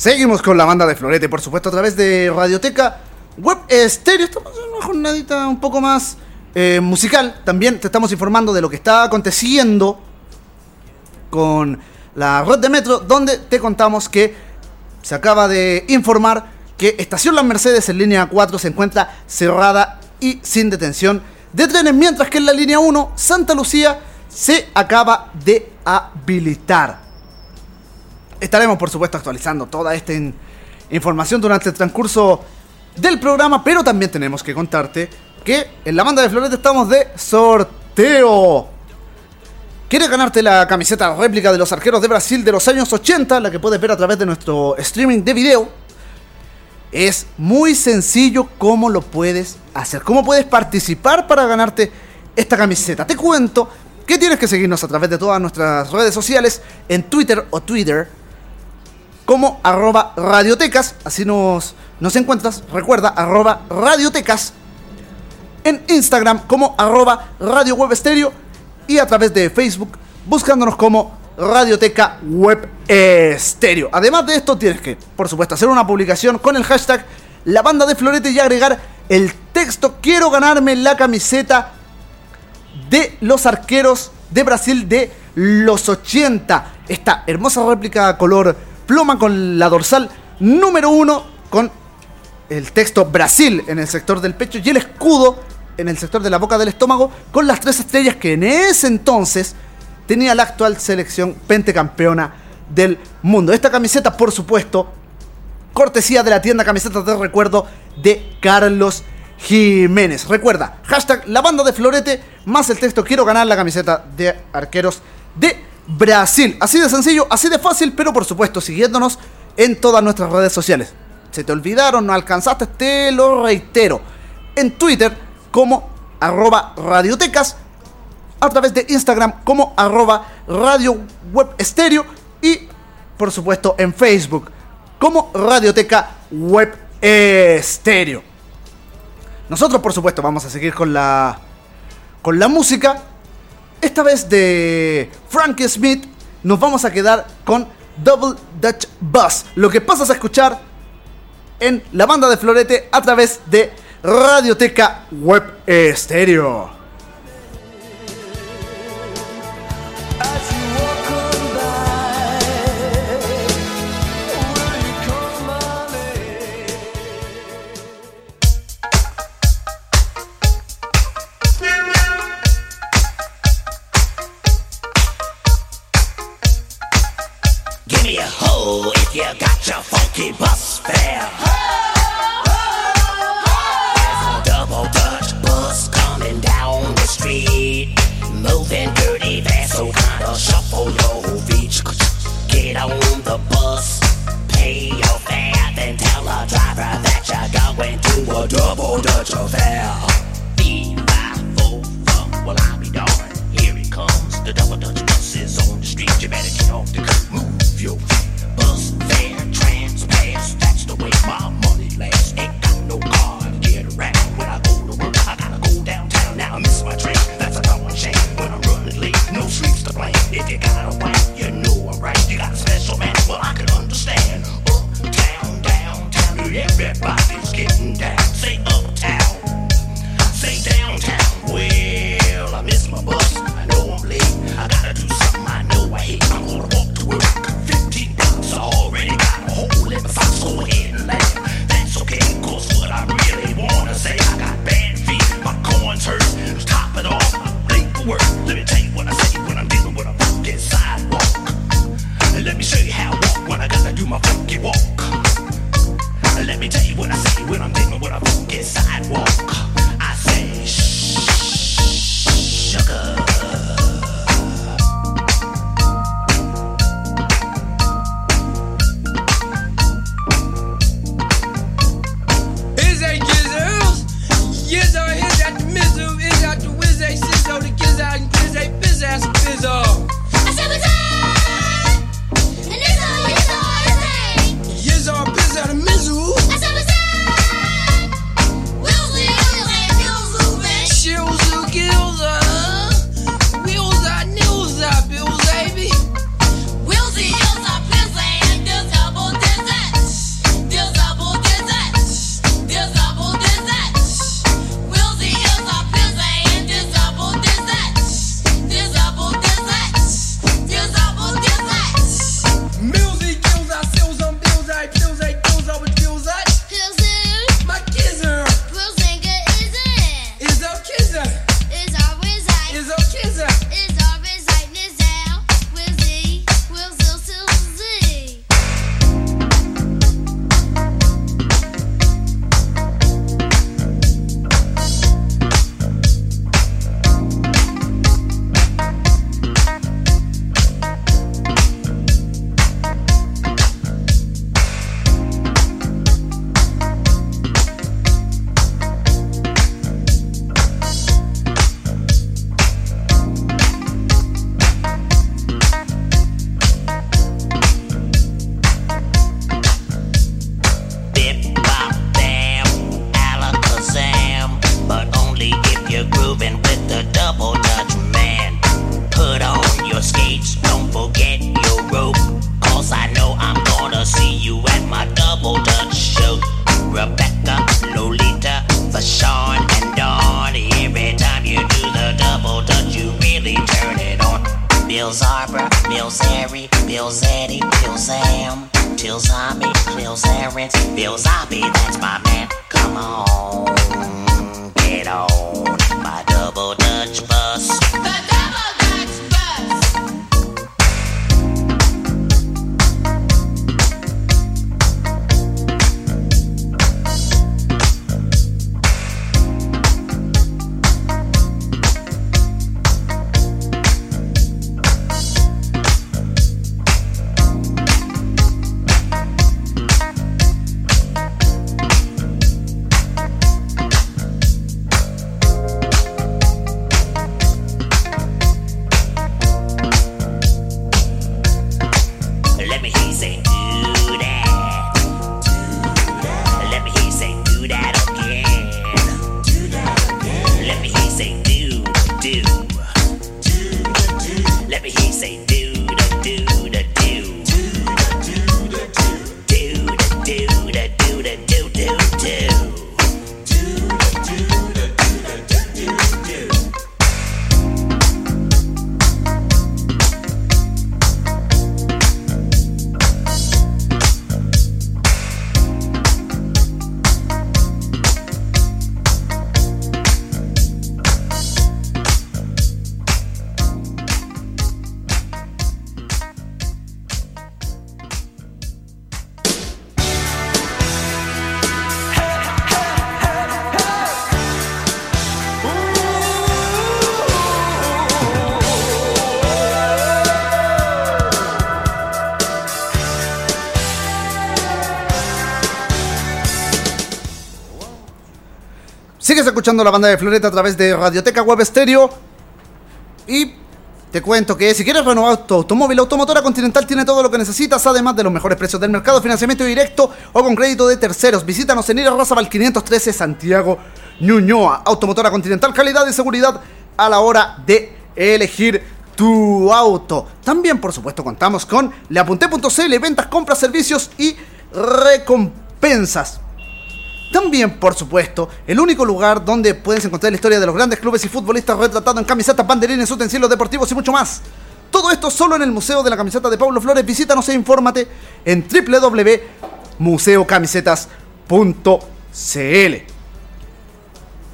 Seguimos con la banda de Florete, por supuesto, a través de Radioteca Web Estéreo. Estamos en una jornadita un poco más eh, musical, también te estamos informando de lo que está aconteciendo con la red de metro, donde te contamos que se acaba de informar que Estación Las Mercedes en línea 4 se encuentra cerrada y sin detención de trenes, mientras que en la línea 1, Santa Lucía, se acaba de habilitar. Estaremos, por supuesto, actualizando toda esta in- información durante el transcurso del programa, pero también tenemos que contarte que en la banda de Florete estamos de sorteo. ¿Quieres ganarte la camiseta réplica de los arqueros de Brasil de los años 80, la que puedes ver a través de nuestro streaming de video? Es muy sencillo cómo lo puedes hacer, cómo puedes participar para ganarte esta camiseta. Te cuento que tienes que seguirnos a través de todas nuestras redes sociales, en Twitter o Twitter, como arroba radiotecas, así nos, nos encuentras, recuerda, arroba radiotecas, en Instagram como arroba radio y a través de Facebook buscándonos como Radioteca Web. Además de esto tienes que, por supuesto, hacer una publicación con el hashtag La Banda de Florete y agregar el texto Quiero ganarme la camiseta de los arqueros de Brasil de los 80. Esta hermosa réplica color pluma con la dorsal número uno con el texto Brasil en el sector del pecho y el escudo en el sector de la boca del estómago con las tres estrellas que en ese entonces tenía la actual selección pentecampeona del mundo. Esta camiseta, por supuesto, cortesía de la tienda Camisetas de Recuerdo de Carlos Jiménez. Recuerda, hashtag la banda de Florete más el texto quiero ganar la camiseta de arqueros de Brasil. Así de sencillo, así de fácil, pero por supuesto siguiéndonos en todas nuestras redes sociales. Se te olvidaron, no alcanzaste, te lo reitero. En Twitter como arroba radiotecas, a través de Instagram como arroba radio y por supuesto en Facebook como radioteca web estéreo. Nosotros por supuesto vamos a seguir con la con la música. Esta vez de Frankie Smith nos vamos a quedar con Double Dutch Bus. Lo que pasas a escuchar en la banda de Florete a través de Radioteca Web Estéreo. Got your funky bus fare. There's a double Dutch bus coming down the street. Moving dirty fast, so kinda shuffle your feet. Get on the bus, pay your fare, then tell the driver that you're going to a double Dutch affair. Fee, fi, fo, fum, well I'll be darned. Here it comes, the double Dutch bus is on the street. You better get off the curb, move your the way my money lasts. Ain't got no car to get around when I go to work. I gotta go downtown now, I miss my train. That's a shame when I'm running late. No streets to blame. If you got a wife, you know I'm right. You got a special man, well I can understand. Uptown, downtown, everybody's getting down. Say uptown. Say downtown. Work. Sigues escuchando la banda de Floreta a través de Radioteca Web Stereo. Y te cuento que si quieres renovar tu automóvil, Automotora Continental tiene todo lo que necesitas, además de los mejores precios del mercado, financiamiento directo o con crédito de terceros. Visítanos en Ira Razabal 513 Santiago Ñuñoa. Automotora Continental, calidad y seguridad a la hora de elegir tu auto. También, por supuesto, contamos con leapunté.cl, ventas, compras, servicios y recompensas. También, por supuesto, el único lugar donde puedes encontrar la historia de los grandes clubes y futbolistas retratados en camisetas, banderines, utensilios deportivos y mucho más. Todo esto solo en el Museo de la Camiseta de Pablo Flores. Visítanos e infórmate en www.museocamisetas.cl.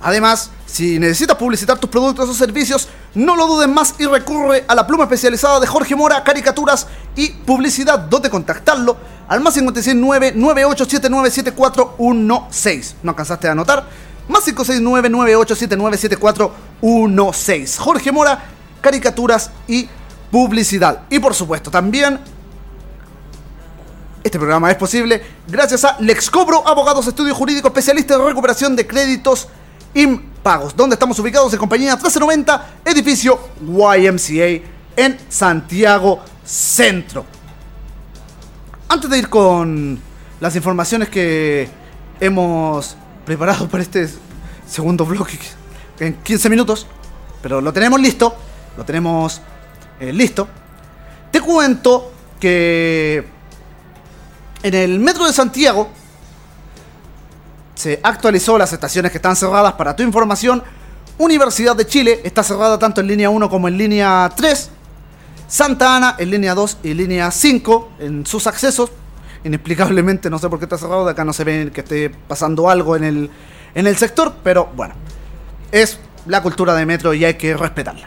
Además, si necesitas publicitar tus productos o servicios, no lo dudes más y recurre a la pluma especializada de Jorge Mora, caricaturas y publicidad, donde contactarlo al más 569 98797416. ¿No alcanzaste a anotar? Más 569 98797416. Jorge Mora, caricaturas y publicidad. Y por supuesto, también este programa es posible gracias a Lexcobro, abogados, estudio jurídico, especialista en recuperación de créditos impagos. Donde estamos ubicados en compañía 1390, edificio YMCA en Santiago Centro. Antes de ir con las informaciones que hemos preparado para este segundo bloque en 15 minutos, pero lo tenemos listo, lo tenemos eh, listo, te cuento que en el metro de Santiago se actualizó las estaciones que están cerradas para tu información. Universidad de Chile está cerrada tanto en línea 1 como en línea 3. Santa Ana en línea 2 y línea 5 en sus accesos. Inexplicablemente no sé por qué está cerrado, de acá no se ve que esté pasando algo en el, en el sector, pero bueno, es la cultura de metro y hay que respetarla.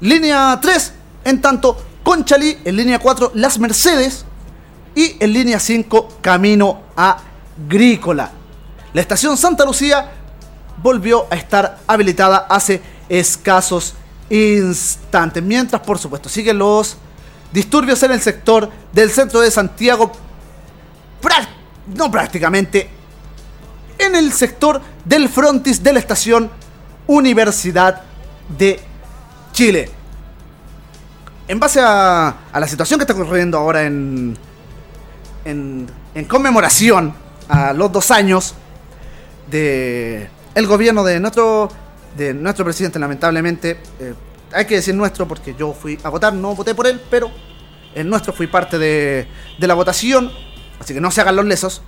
Línea 3, en tanto, Conchalí, en línea 4, Las Mercedes y en línea 5, Camino Agrícola. La estación Santa Lucía volvió a estar habilitada hace escasos instantes. Mientras, por supuesto, siguen los disturbios en el sector del centro de Santiago. No prácticamente. En el sector del frontis de la estación Universidad de Chile. En base a, a la situación que está ocurriendo ahora en, en, en conmemoración a los dos años de el gobierno de nuestro de nuestro presidente lamentablemente eh, hay que decir nuestro porque yo fui a votar no voté por él pero el nuestro fui parte de, de la votación así que no se hagan los lesos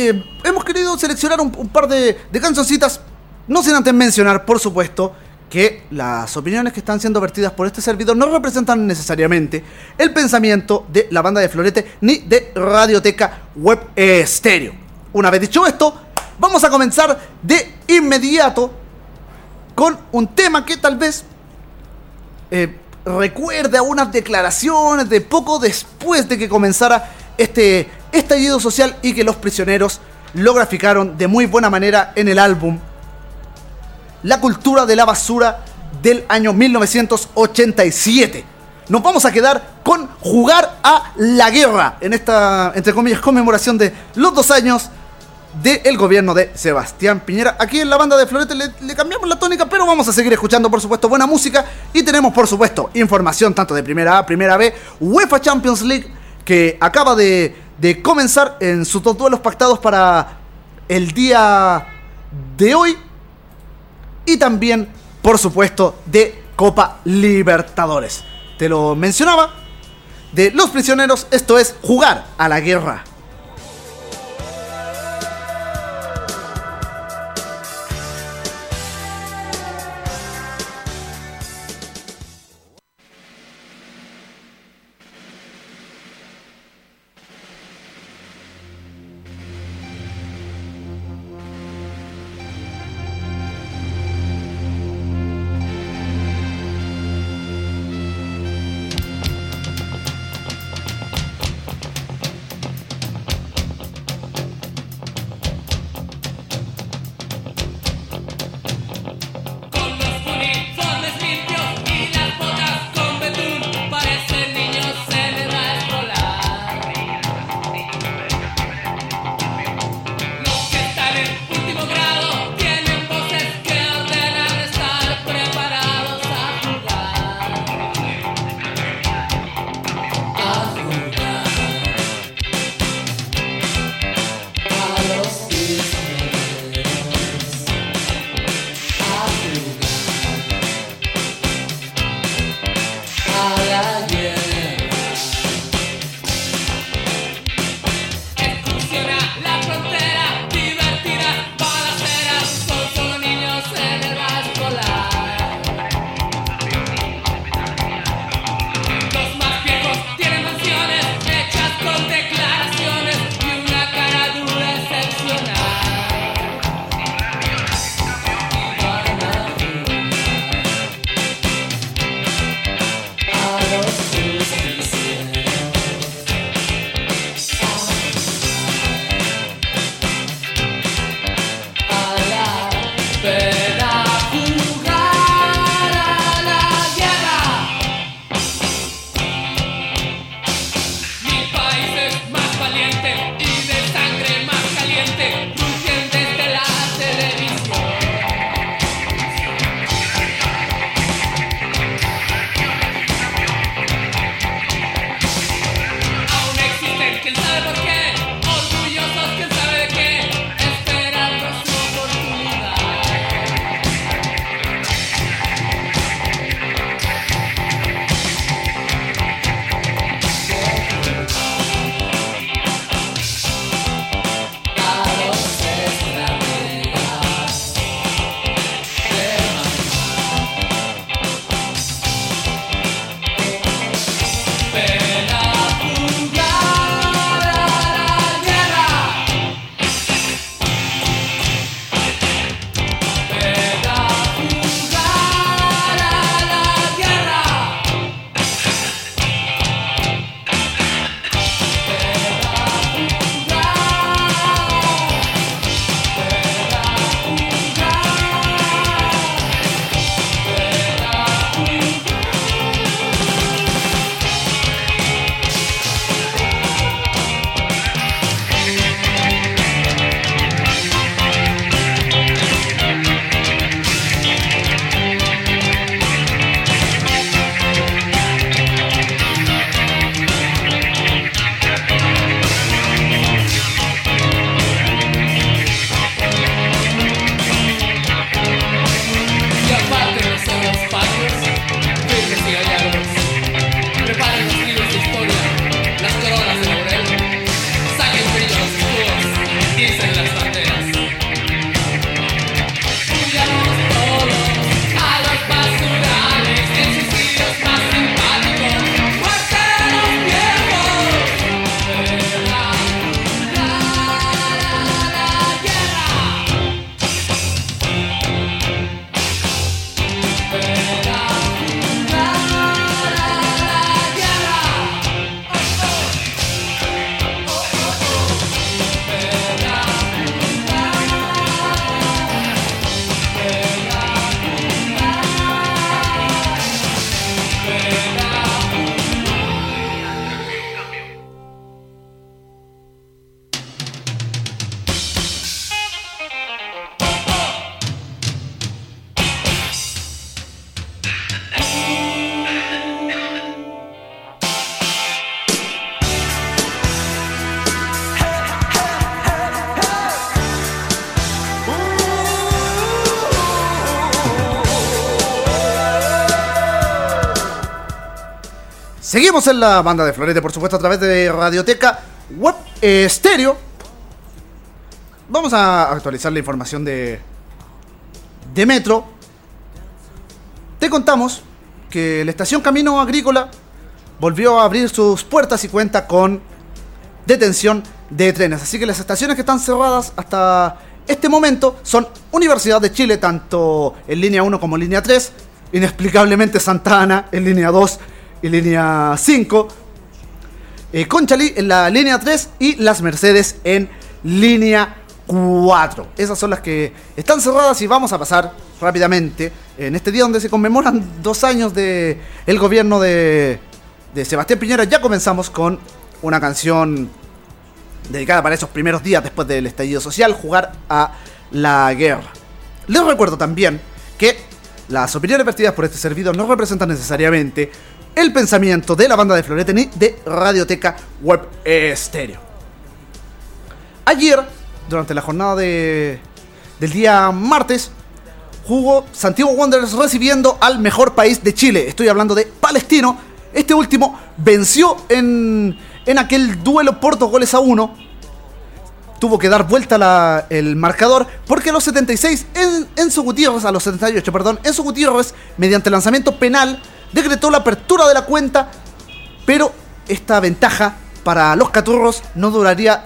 Eh, hemos querido seleccionar un, par de, de cancioncitas no sin antes mencionar por supuesto que las opiniones que están siendo vertidas por este servidor no representan necesariamente el pensamiento de la banda de Florete ni de Radioteca Web Estéreo. Una vez dicho esto, vamos a comenzar de inmediato con un tema que tal vez eh, recuerde a unas declaraciones de poco después de que comenzara este estallido social y que los prisioneros lo graficaron de muy buena manera en el álbum La cultura de la basura del año 1987. Nos vamos a quedar con jugar a la guerra en esta, entre comillas, conmemoración de los dos años del gobierno de Sebastián Piñera. Aquí en la banda de Florete le, le cambiamos la tónica, pero vamos a seguir escuchando, por supuesto, buena música. Y tenemos, por supuesto, información tanto de primera A, primera B, UEFA Champions League, que acaba de, de comenzar en sus dos duelos pactados para el día de hoy. Y también, por supuesto, de Copa Libertadores. Te lo mencionaba. De los prisioneros, esto es jugar a la guerra. Seguimos en la banda de Florete, por supuesto, a través de Radioteca Web eh, Stereo. Vamos a actualizar la información de, de Metro. Te contamos que la estación Camino Agrícola volvió a abrir sus puertas y cuenta con detención de trenes. Así que las estaciones que están cerradas hasta este momento son Universidad de Chile, tanto en línea 1 como en línea 3. Inexplicablemente Santa Ana en línea 2 y línea 5. Eh, Conchalí en la línea 3 y Las Mercedes en línea 4. Esas son las que están cerradas y vamos a pasar rápidamente en este día donde se conmemoran dos años de el gobierno de, de Sebastián Piñera. Ya comenzamos con una canción dedicada para esos primeros días después del estallido social, jugar a la guerra. Les recuerdo también que las opiniones vertidas por este servidor no representan necesariamente el pensamiento de la banda de Florete ni de Radioteca Web Estéreo. Ayer, durante la jornada de, del día martes, jugó Santiago Wanderers recibiendo al mejor país de Chile. Estoy hablando de Palestino. Este último venció en, en aquel duelo por dos goles a uno. Tuvo que dar vuelta el marcador porque a los 76, en, Enzo Gutiérrez, a los 78, perdón, Enzo Gutiérrez, mediante lanzamiento penal, decretó la apertura de la cuenta, pero esta ventaja para los caturros no duraría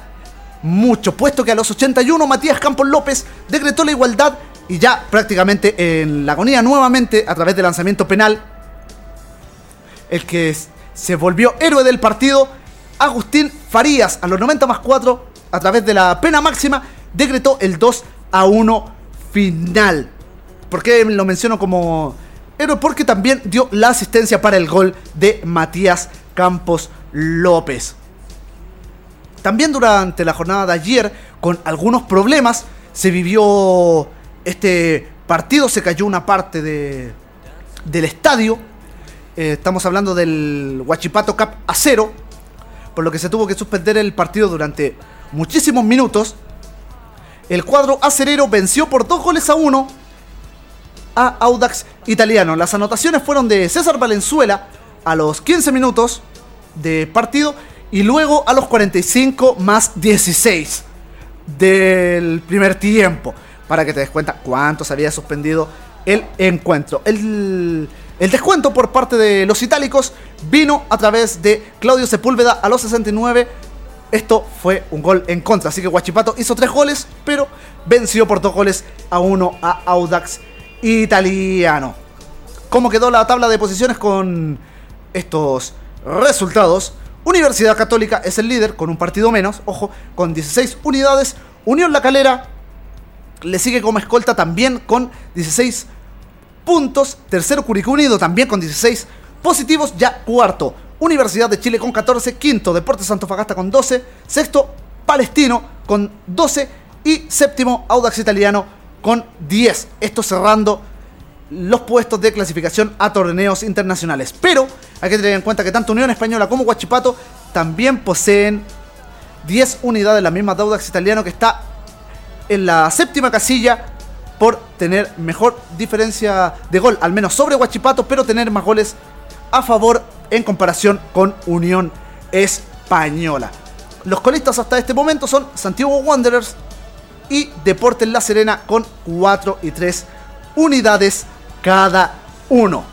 mucho, puesto que a los 81 Matías Campos López decretó la igualdad y ya prácticamente en la agonía nuevamente a través de lanzamiento penal, el que se volvió héroe del partido, Agustín Farías, a los 90 más 4, a través de la pena máxima, decretó el 2 a 1 final. ¿Por qué lo menciono como héroe? Porque también dio la asistencia para el gol de Matías Campos López. También durante la jornada de ayer, con algunos problemas, se vivió este partido, se cayó una parte de, del estadio. Eh, estamos hablando del Huachipato Cup a cero, por lo que se tuvo que suspender el partido durante muchísimos minutos. El cuadro acerero venció por dos goles a uno a Audax Italiano. Las anotaciones fueron de César Valenzuela a los 15 minutos de partido y luego a los 45 más 16 del primer tiempo. Para que te des cuenta cuánto se había suspendido el encuentro. El, el descuento por parte de los itálicos vino a través de Claudio Sepúlveda a los 69. Esto fue un gol en contra. Así que Guachipato hizo tres goles, pero venció por dos goles a uno a Audax Italiano. ¿Cómo quedó la tabla de posiciones con estos resultados? Universidad Católica es el líder con un partido menos, ojo, con 16 unidades. Unión La Calera le sigue como escolta también con 16 puntos. Tercero Curicó Unido también con 16 positivos. Ya cuarto Universidad de Chile con 14. Quinto Deportes Antofagasta con 12. Sexto Palestino con 12. Y séptimo Audax Italiano con 10. Esto cerrando los puestos de clasificación a torneos internacionales. Pero hay que tener en cuenta que tanto Unión Española como Huachipato también poseen 10 unidades, la misma de Audax Italiano que está en la séptima casilla por tener mejor diferencia de gol, al menos sobre Huachipato, pero tener más goles a favor en comparación con Unión Española. Los colistas hasta este momento son Santiago Wanderers y Deportes La Serena con 4 y 3 unidades cada uno.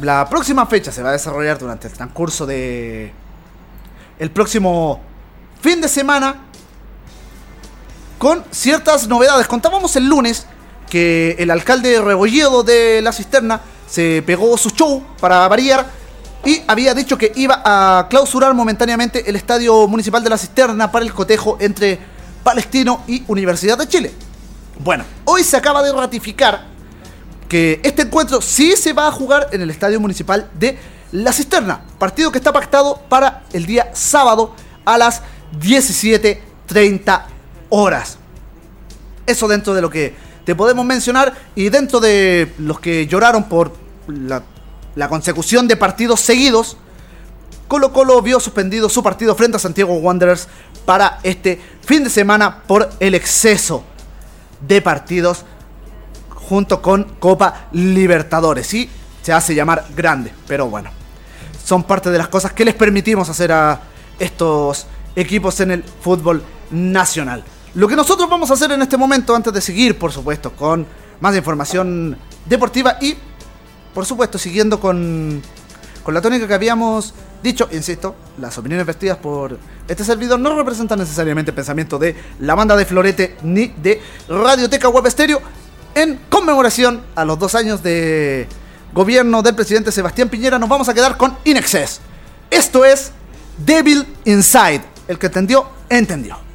La próxima fecha se va a desarrollar durante el transcurso de el próximo fin de semana con ciertas novedades. Contábamos el lunes que el alcalde Rebolledo de la Cisterna se pegó su show para variar y había dicho que iba a clausurar momentáneamente el estadio municipal de la Cisterna para el cotejo entre Palestino y Universidad de Chile. Bueno, hoy se acaba de ratificar que este encuentro sí se va a jugar en el estadio municipal de La Cisterna, partido que está pactado para el día sábado a las 17.30 horas. Eso dentro de lo que te podemos mencionar y dentro de los que lloraron por la, la consecución de partidos seguidos, Colo Colo vio suspendido su partido frente a Santiago Wanderers para este fin de semana por el exceso de partidos junto con Copa Libertadores. Y se hace llamar grande, pero bueno, son parte de las cosas que les permitimos hacer a estos equipos en el fútbol nacional. Lo que nosotros vamos a hacer en este momento, antes de seguir, por supuesto, con más información deportiva y, por supuesto, siguiendo con, con la tónica que habíamos dicho, insisto, las opiniones vertidas por este servidor no representan necesariamente el pensamiento de la banda de Florete ni de Radioteca Web Estéreo en conmemoración a los dos años de gobierno del presidente Sebastián Piñera. Nos vamos a quedar con Inexcess. Esto es Devil Inside. El que entendió, entendió.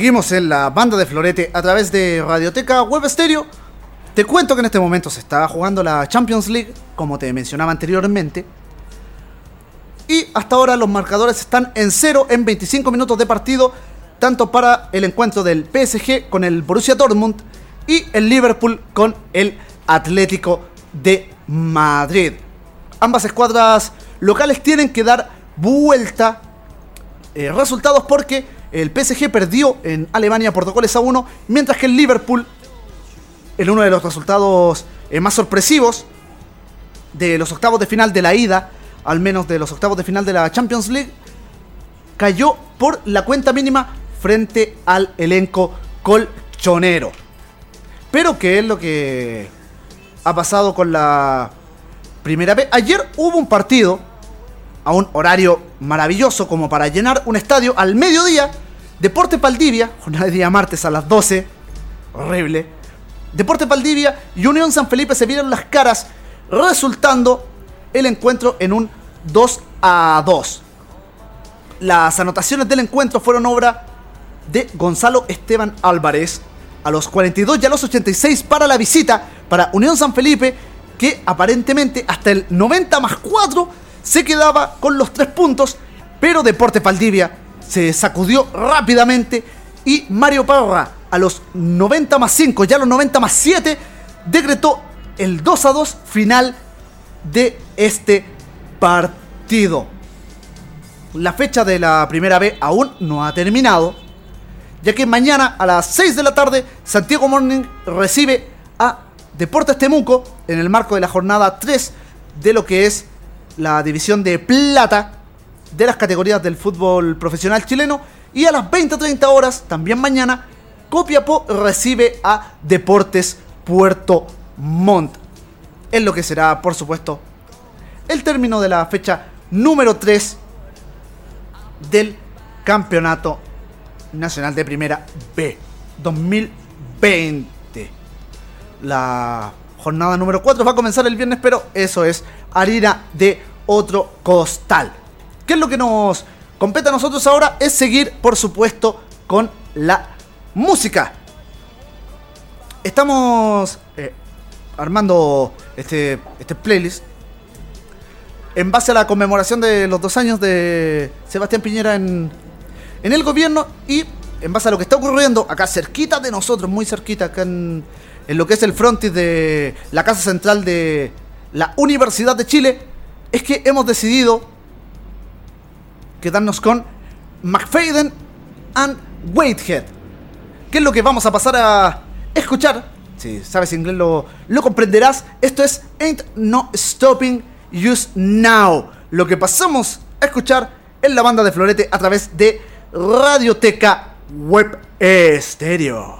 Seguimos en la banda de Florete a través de Radioteca Web Stereo. Te cuento que en este momento se está jugando la Champions League, como te mencionaba anteriormente. Y hasta ahora los marcadores están en cero en 25 minutos de partido, tanto para el encuentro del PSG con el Borussia Dortmund y el Liverpool con el Atlético de Madrid. Ambas escuadras locales tienen que dar vuelta eh, resultados porque el PSG perdió en Alemania por dos goles a uno, mientras que el Liverpool, en uno de los resultados eh, más sorpresivos de los octavos de final de la ida, al menos de los octavos de final de la Champions League, cayó por la cuenta mínima frente al elenco colchonero. Pero ¿qué es lo que ha pasado con la primera vez? Ayer hubo un partido a un horario maravilloso como para llenar un estadio al mediodía. Deporte Valdivia, jornada de día martes a las 12. Horrible. Deporte Valdivia y Unión San Felipe se vieron las caras, resultando el encuentro en un 2 a 2. Las anotaciones del encuentro fueron obra de Gonzalo Esteban Álvarez a los 42 y a los 86 para la visita para Unión San Felipe, que aparentemente hasta el 90 más 4 se quedaba con los 3 puntos, pero Deporte Valdivia se sacudió rápidamente y Mario Parra a los 90 más 5 y a los 90 más 7 decretó el 2 a 2 final de este partido. La fecha de la primera B aún no ha terminado, ya que mañana a las 6 de la tarde Santiago Morning recibe a Deportes Temuco en el marco de la jornada 3 de lo que es la división de plata de las categorías del fútbol profesional chileno y a las 20-30 horas, también mañana, Copiapó recibe a Deportes Puerto Montt. Es lo que será, por supuesto, el término de la fecha número 3 del Campeonato Nacional de Primera B 2020. La jornada número 4 va a comenzar el viernes, pero eso es harina de otro costal. ¿Qué es lo que nos compete a nosotros ahora? Es seguir, por supuesto, con la música. Estamos eh, armando este, este playlist en base a la conmemoración de los dos años de Sebastián Piñera en, en el gobierno y en base a lo que está ocurriendo acá cerquita de nosotros, muy cerquita, acá en, en lo que es el frontis de la Casa Central de la Universidad de Chile, es que hemos decidido quedarnos con McFadden and Whitehead. ¿Qué es lo que vamos a pasar a escuchar? Si sabes inglés lo, lo comprenderás. Esto es Ain't No Stopping Use Now. Lo que pasamos a escuchar en la banda de Florete a través de Radioteca Web Estéreo.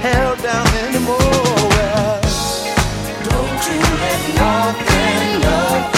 held down anymore. Well, don't you let nothing, nothing.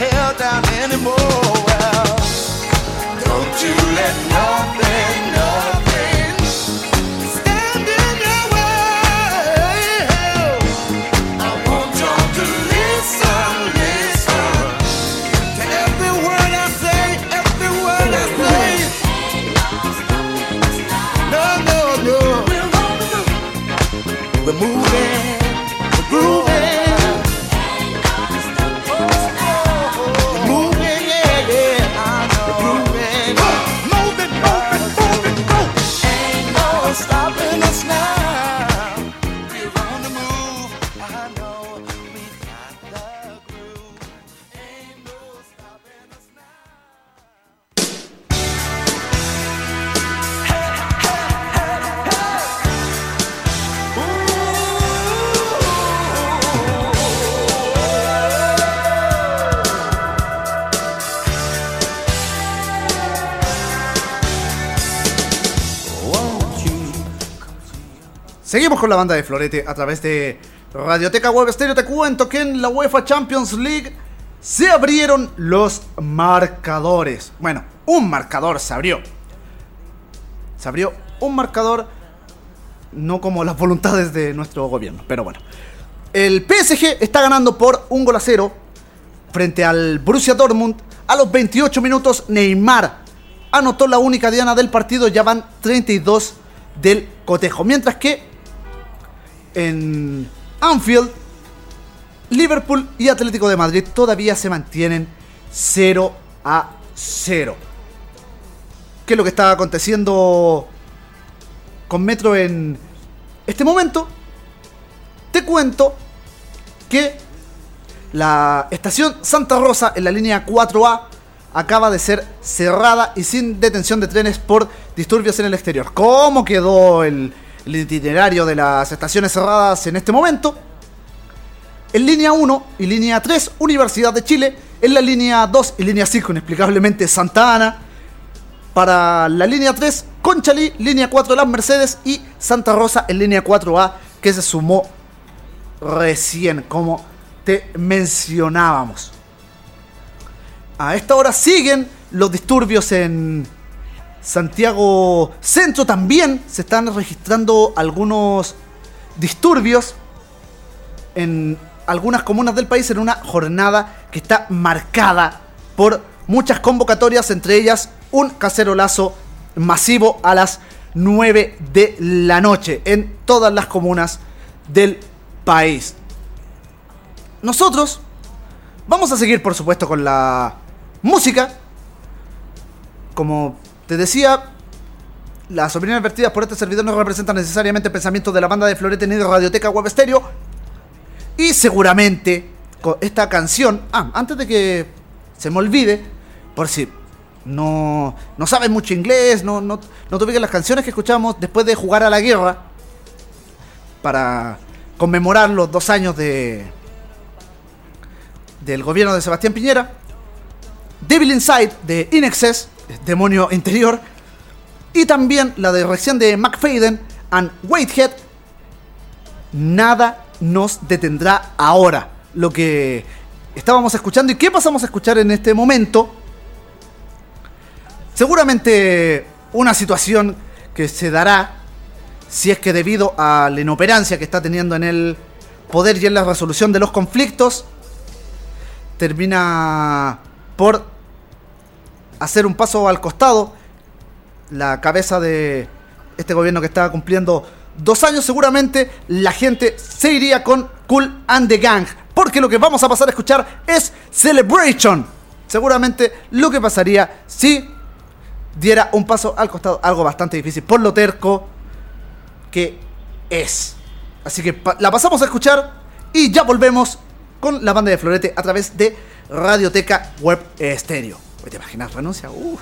held down anymore. Well, don't you let nothing, nothing stand in your way. I want y'all to listen, listen to every word I say, every word I say. No, no, no. We're moving, Seguimos con la banda de Florete a través de Radioteca Web Stereo. Te cuento que en la UEFA Champions League se abrieron los marcadores. Bueno, un marcador se abrió. Se abrió un marcador, no como las voluntades de nuestro gobierno, pero bueno. El PSG está ganando por un gol a cero frente al Borussia Dortmund. A los 28 minutos, Neymar anotó la única diana del partido. Ya van 32 del cotejo. Mientras que en Anfield, Liverpool y Atlético de Madrid todavía se mantienen 0 a 0. ¿Qué es lo que está aconteciendo con Metro en este momento? Te cuento que la estación Santa Rosa en la línea 4A acaba de ser cerrada y sin detención de trenes por disturbios en el exterior. ¿Cómo quedó el, el itinerario de las estaciones cerradas en este momento? En línea 1 y línea 3, Universidad de Chile. En la línea 2 y línea 5, inexplicablemente Santa Ana. Para la línea 3, Conchalí, línea 4 Las Mercedes y Santa Rosa en línea 4A, que se sumó recién, como te mencionábamos. A esta hora siguen los disturbios en Santiago Centro. También se están registrando algunos disturbios en algunas comunas del país en una jornada que está marcada por muchas convocatorias, entre ellas un cacerolazo masivo a las 9 de la noche en todas las comunas del país. Nosotros vamos a seguir, por supuesto, con la música. Como te decía, las opiniones vertidas por este servidor no representan necesariamente el pensamiento de la banda de Florete ni de Radioteca Web Stereo. Y seguramente con esta canción, ah, antes de que se me olvide, por si no, no sabes mucho inglés, no, no, no te las canciones que escuchamos después de jugar a la guerra, para conmemorar los dos años de del gobierno de Sebastián Piñera, Devil Inside de Inexcess, Demonio Interior, y también la de reacción de McFadden and Whitehead, Nada nos detendrá ahora. Lo que estábamos escuchando y qué pasamos a escuchar en este momento. Seguramente una situación que se dará si es que debido a la inoperancia que está teniendo en el poder y en la resolución de los conflictos, termina por hacer un paso al costado la cabeza de este gobierno que estaba cumpliendo dos años, seguramente la gente se iría con Cool and the Gang. Porque lo que vamos a pasar a escuchar es Celebration. Seguramente lo que pasaría si diera un paso al costado, algo bastante difícil por lo terco que es. Así que la pasamos a escuchar y ya volvemos con la banda de Florete a través de Radioteca Web Estéreo. ¿Te imaginas? Renuncia. Uh.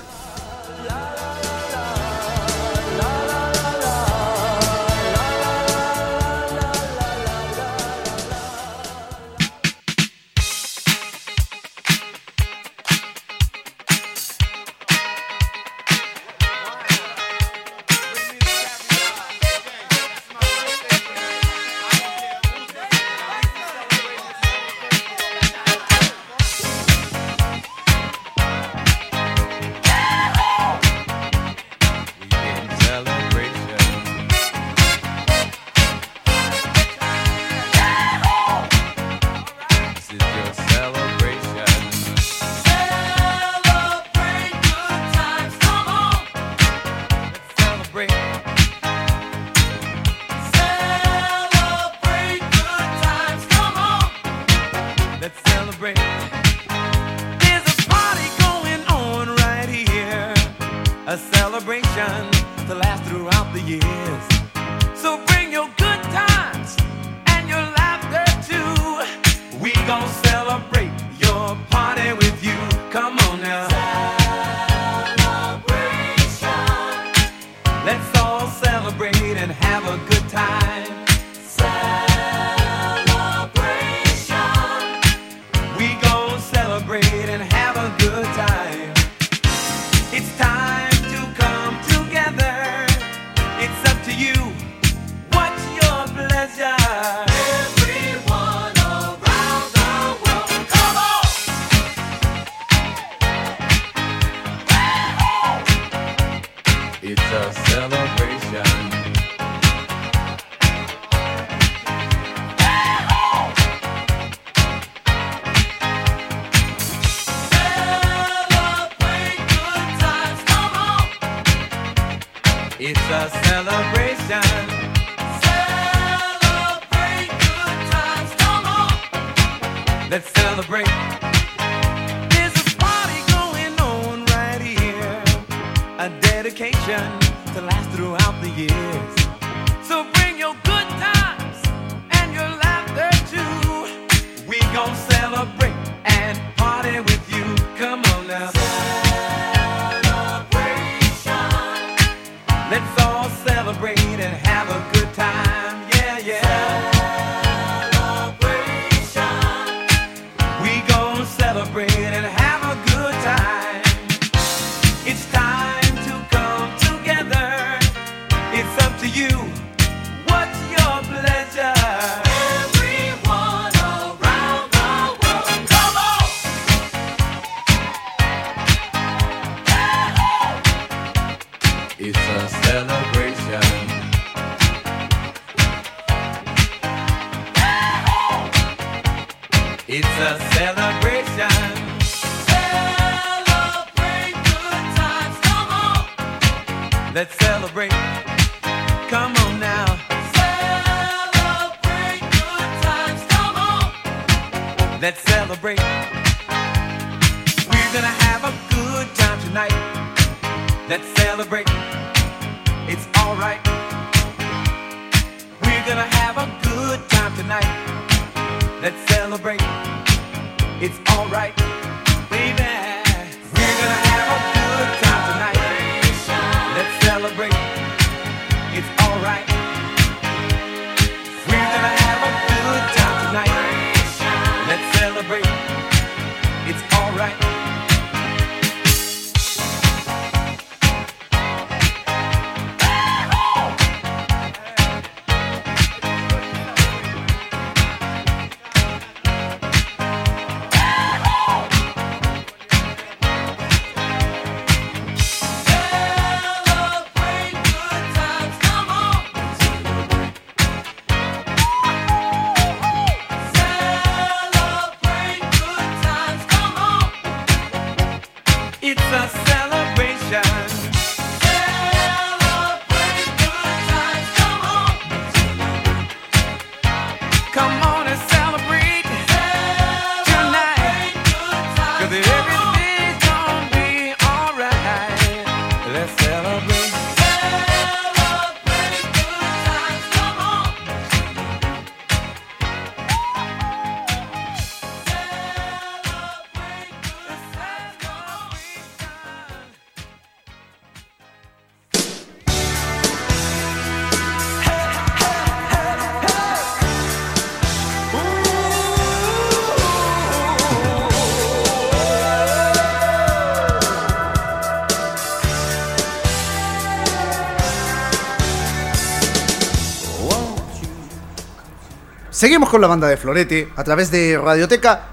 Seguimos con la banda de Florete a través de Radioteca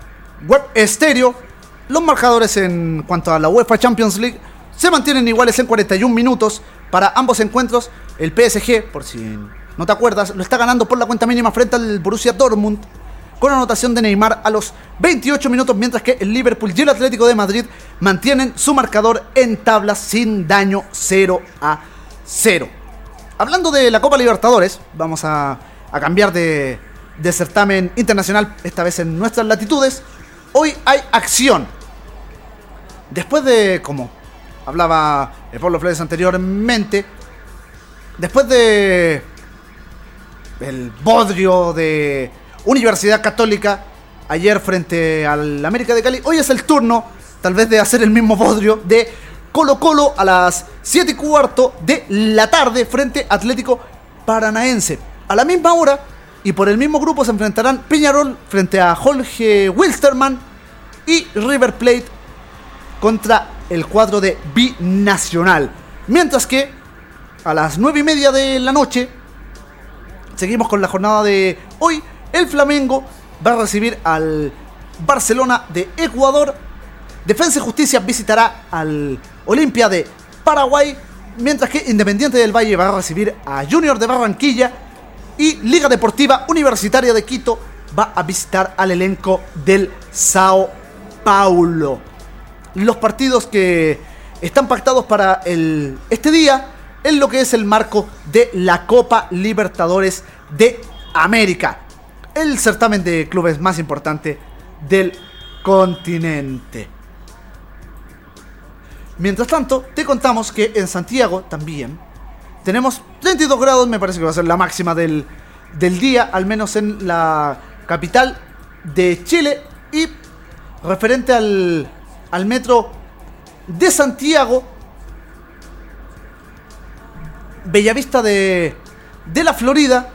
Web Estéreo. Los marcadores en cuanto a la UEFA Champions League se mantienen iguales en 41 minutos para ambos encuentros. El PSG, por si no te acuerdas, lo está ganando por la cuenta mínima frente al Borussia Dortmund con anotación de Neymar a los 28 minutos, mientras que el Liverpool y el Atlético de Madrid mantienen su marcador en tablas sin daño 0 a 0. Hablando de la Copa Libertadores, vamos a, a cambiar de, de certamen internacional, esta vez en nuestras latitudes. Hoy hay acción. Después de, como hablaba el Pablo Flores anteriormente, después de el bodrio de Universidad Católica ayer frente al América de Cali, hoy es el turno tal vez de hacer el mismo bodrio de Colo Colo a las 7 y cuarto de la tarde frente Atlético Paranaense. A la misma hora y por el mismo grupo se enfrentarán Peñarol frente a Jorge Wilstermann y River Plate contra el cuadro de Binacional. Mientras que a las 9 y media de la noche seguimos con la jornada de hoy. El Flamengo va a recibir al Barcelona de Ecuador. Defensa y Justicia visitará al Olimpia de Paraguay. Mientras que Independiente del Valle va a recibir a Junior de Barranquilla. Y Liga Deportiva Universitaria de Quito va a visitar al elenco del Sao Paulo. Los partidos que están pactados para el, este día en lo que es el marco de la Copa Libertadores de América. El certamen de clubes más importante del continente. Mientras tanto, te contamos que en Santiago también tenemos 32 grados, me parece que va a ser la máxima del, del día, al menos en la capital de Chile. Y referente al, al metro de Santiago, Bellavista de, de la Florida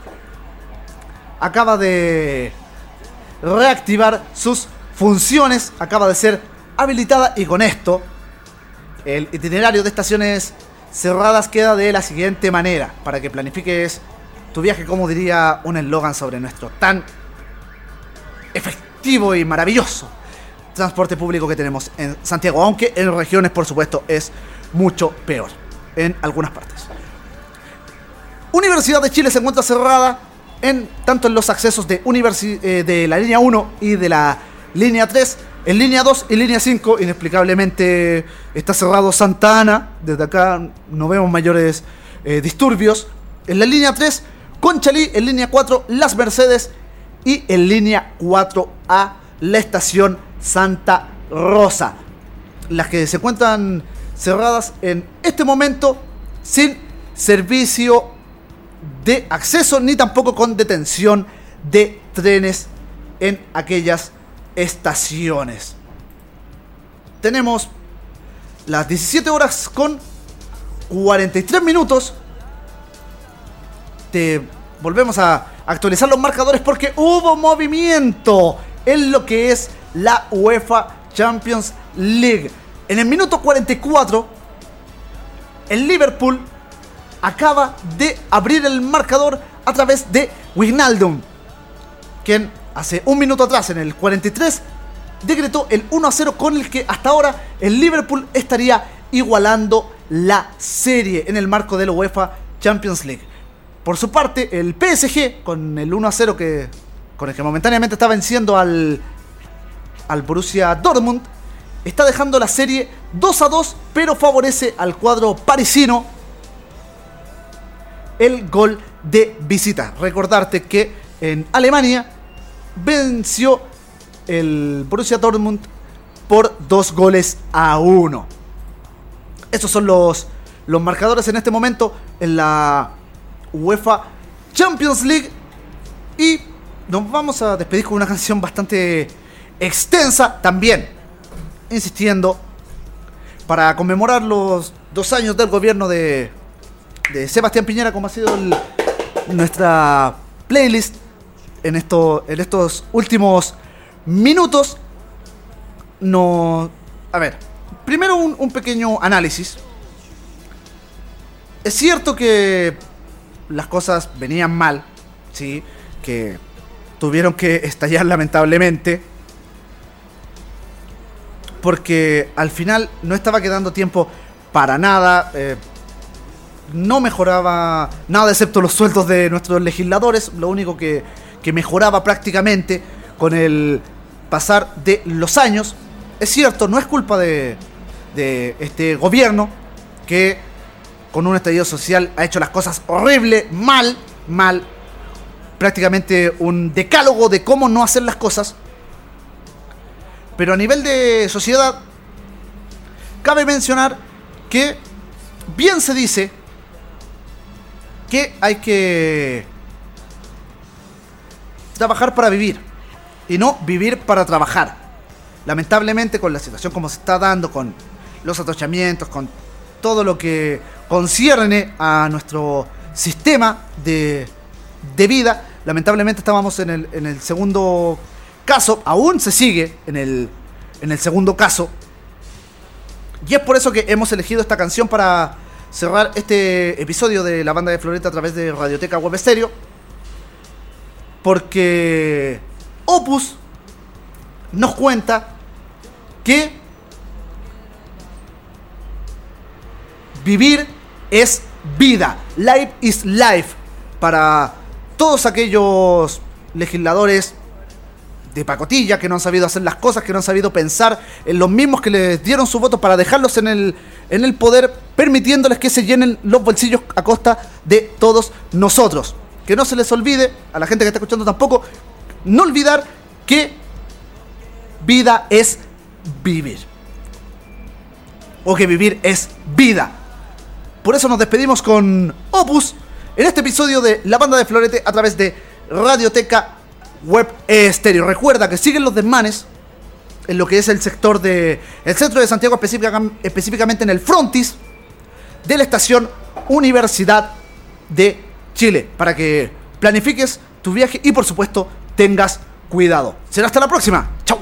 acaba de reactivar sus funciones, acaba de ser habilitada y con esto el itinerario de estaciones cerradas queda de la siguiente manera, para que planifiques tu viaje, como diría un eslogan sobre nuestro tan efectivo y maravilloso transporte público que tenemos en Santiago, aunque en regiones, por supuesto, es mucho peor en algunas partes. Universidad de Chile se encuentra cerrada en tanto en los accesos de, eh, de la línea 1 y de la línea 3. En línea 2 y línea 5, inexplicablemente está cerrado Santa Ana. Desde acá no vemos mayores eh, disturbios. En la línea 3, Conchalí. En línea 4, Las Mercedes. Y en línea 4A, la estación Santa Rosa. Las que se encuentran cerradas en este momento sin servicio de acceso ni tampoco con detención de trenes en aquellas estaciones. Tenemos las 17 horas con 43 minutos. Te volvemos a actualizar los marcadores porque hubo movimiento en lo que es la UEFA Champions League. En el minuto 44, el Liverpool acaba de abrir el marcador a través de Wijnaldum, quien hace un minuto atrás, en el 43, decretó el 1 a 0 con el que hasta ahora el Liverpool estaría igualando la serie en el marco de la UEFA Champions League. Por su parte, el PSG, con el 1 a 0 que, con el que momentáneamente está venciendo al, al Borussia Dortmund, está dejando la serie 2 a 2, pero favorece al cuadro parisino el gol de visita. Recordarte que en Alemania venció el Borussia Dortmund por dos goles a uno. Esos son los, los marcadores en este momento en la UEFA Champions League. Y nos vamos a despedir con una canción bastante extensa también. Insistiendo, para conmemorar los dos años del gobierno de, de Sebastián Piñera, como ha sido nuestra playlist en, esto, en estos últimos minutos. No. A ver, primero un, pequeño análisis. Es cierto que las cosas venían mal, ¿sí? Que tuvieron que estallar lamentablemente. Porque al final no estaba quedando tiempo para nada. eh, no mejoraba nada excepto los sueldos de nuestros legisladores. Lo único que, que mejoraba prácticamente con el pasar de los años. Es cierto, no es culpa de, de este gobierno que con un estallido social ha hecho las cosas horrible, mal, mal. Prácticamente un decálogo de cómo no hacer las cosas. Pero a nivel de sociedad, cabe mencionar que bien se dice que hay que trabajar para vivir y no vivir para trabajar. Lamentablemente con la situación como se está dando, con los atochamientos, con todo lo que concierne a nuestro sistema de, de vida, lamentablemente estábamos en el, en el segundo caso, aún se sigue en el, en el segundo caso. Y es por eso que hemos elegido esta canción para cerrar este episodio de la banda de Floreta a través de Radioteca Web Stereo. Porque Opus nos cuenta que vivir es vida. Life is life. Para todos aquellos legisladores de pacotilla que no han sabido hacer las cosas, que no han sabido pensar en los mismos que les dieron su voto para dejarlos en el, en el poder, permitiéndoles que se llenen los bolsillos a costa de todos nosotros. Que no se les olvide, a la gente que está escuchando tampoco, no olvidar que vida es vivir. O que vivir es vida. Por eso nos despedimos con Opus en este episodio de La Banda de Florete a través de Radioteca Web Estéreo. Recuerda que siguen los desmanes en lo que es el sector de el centro de Santiago, específica- específicamente en el frontis de la estación Universidad de Chile, para que planifiques tu viaje y por supuesto tengas cuidado. Será hasta la próxima. Chau.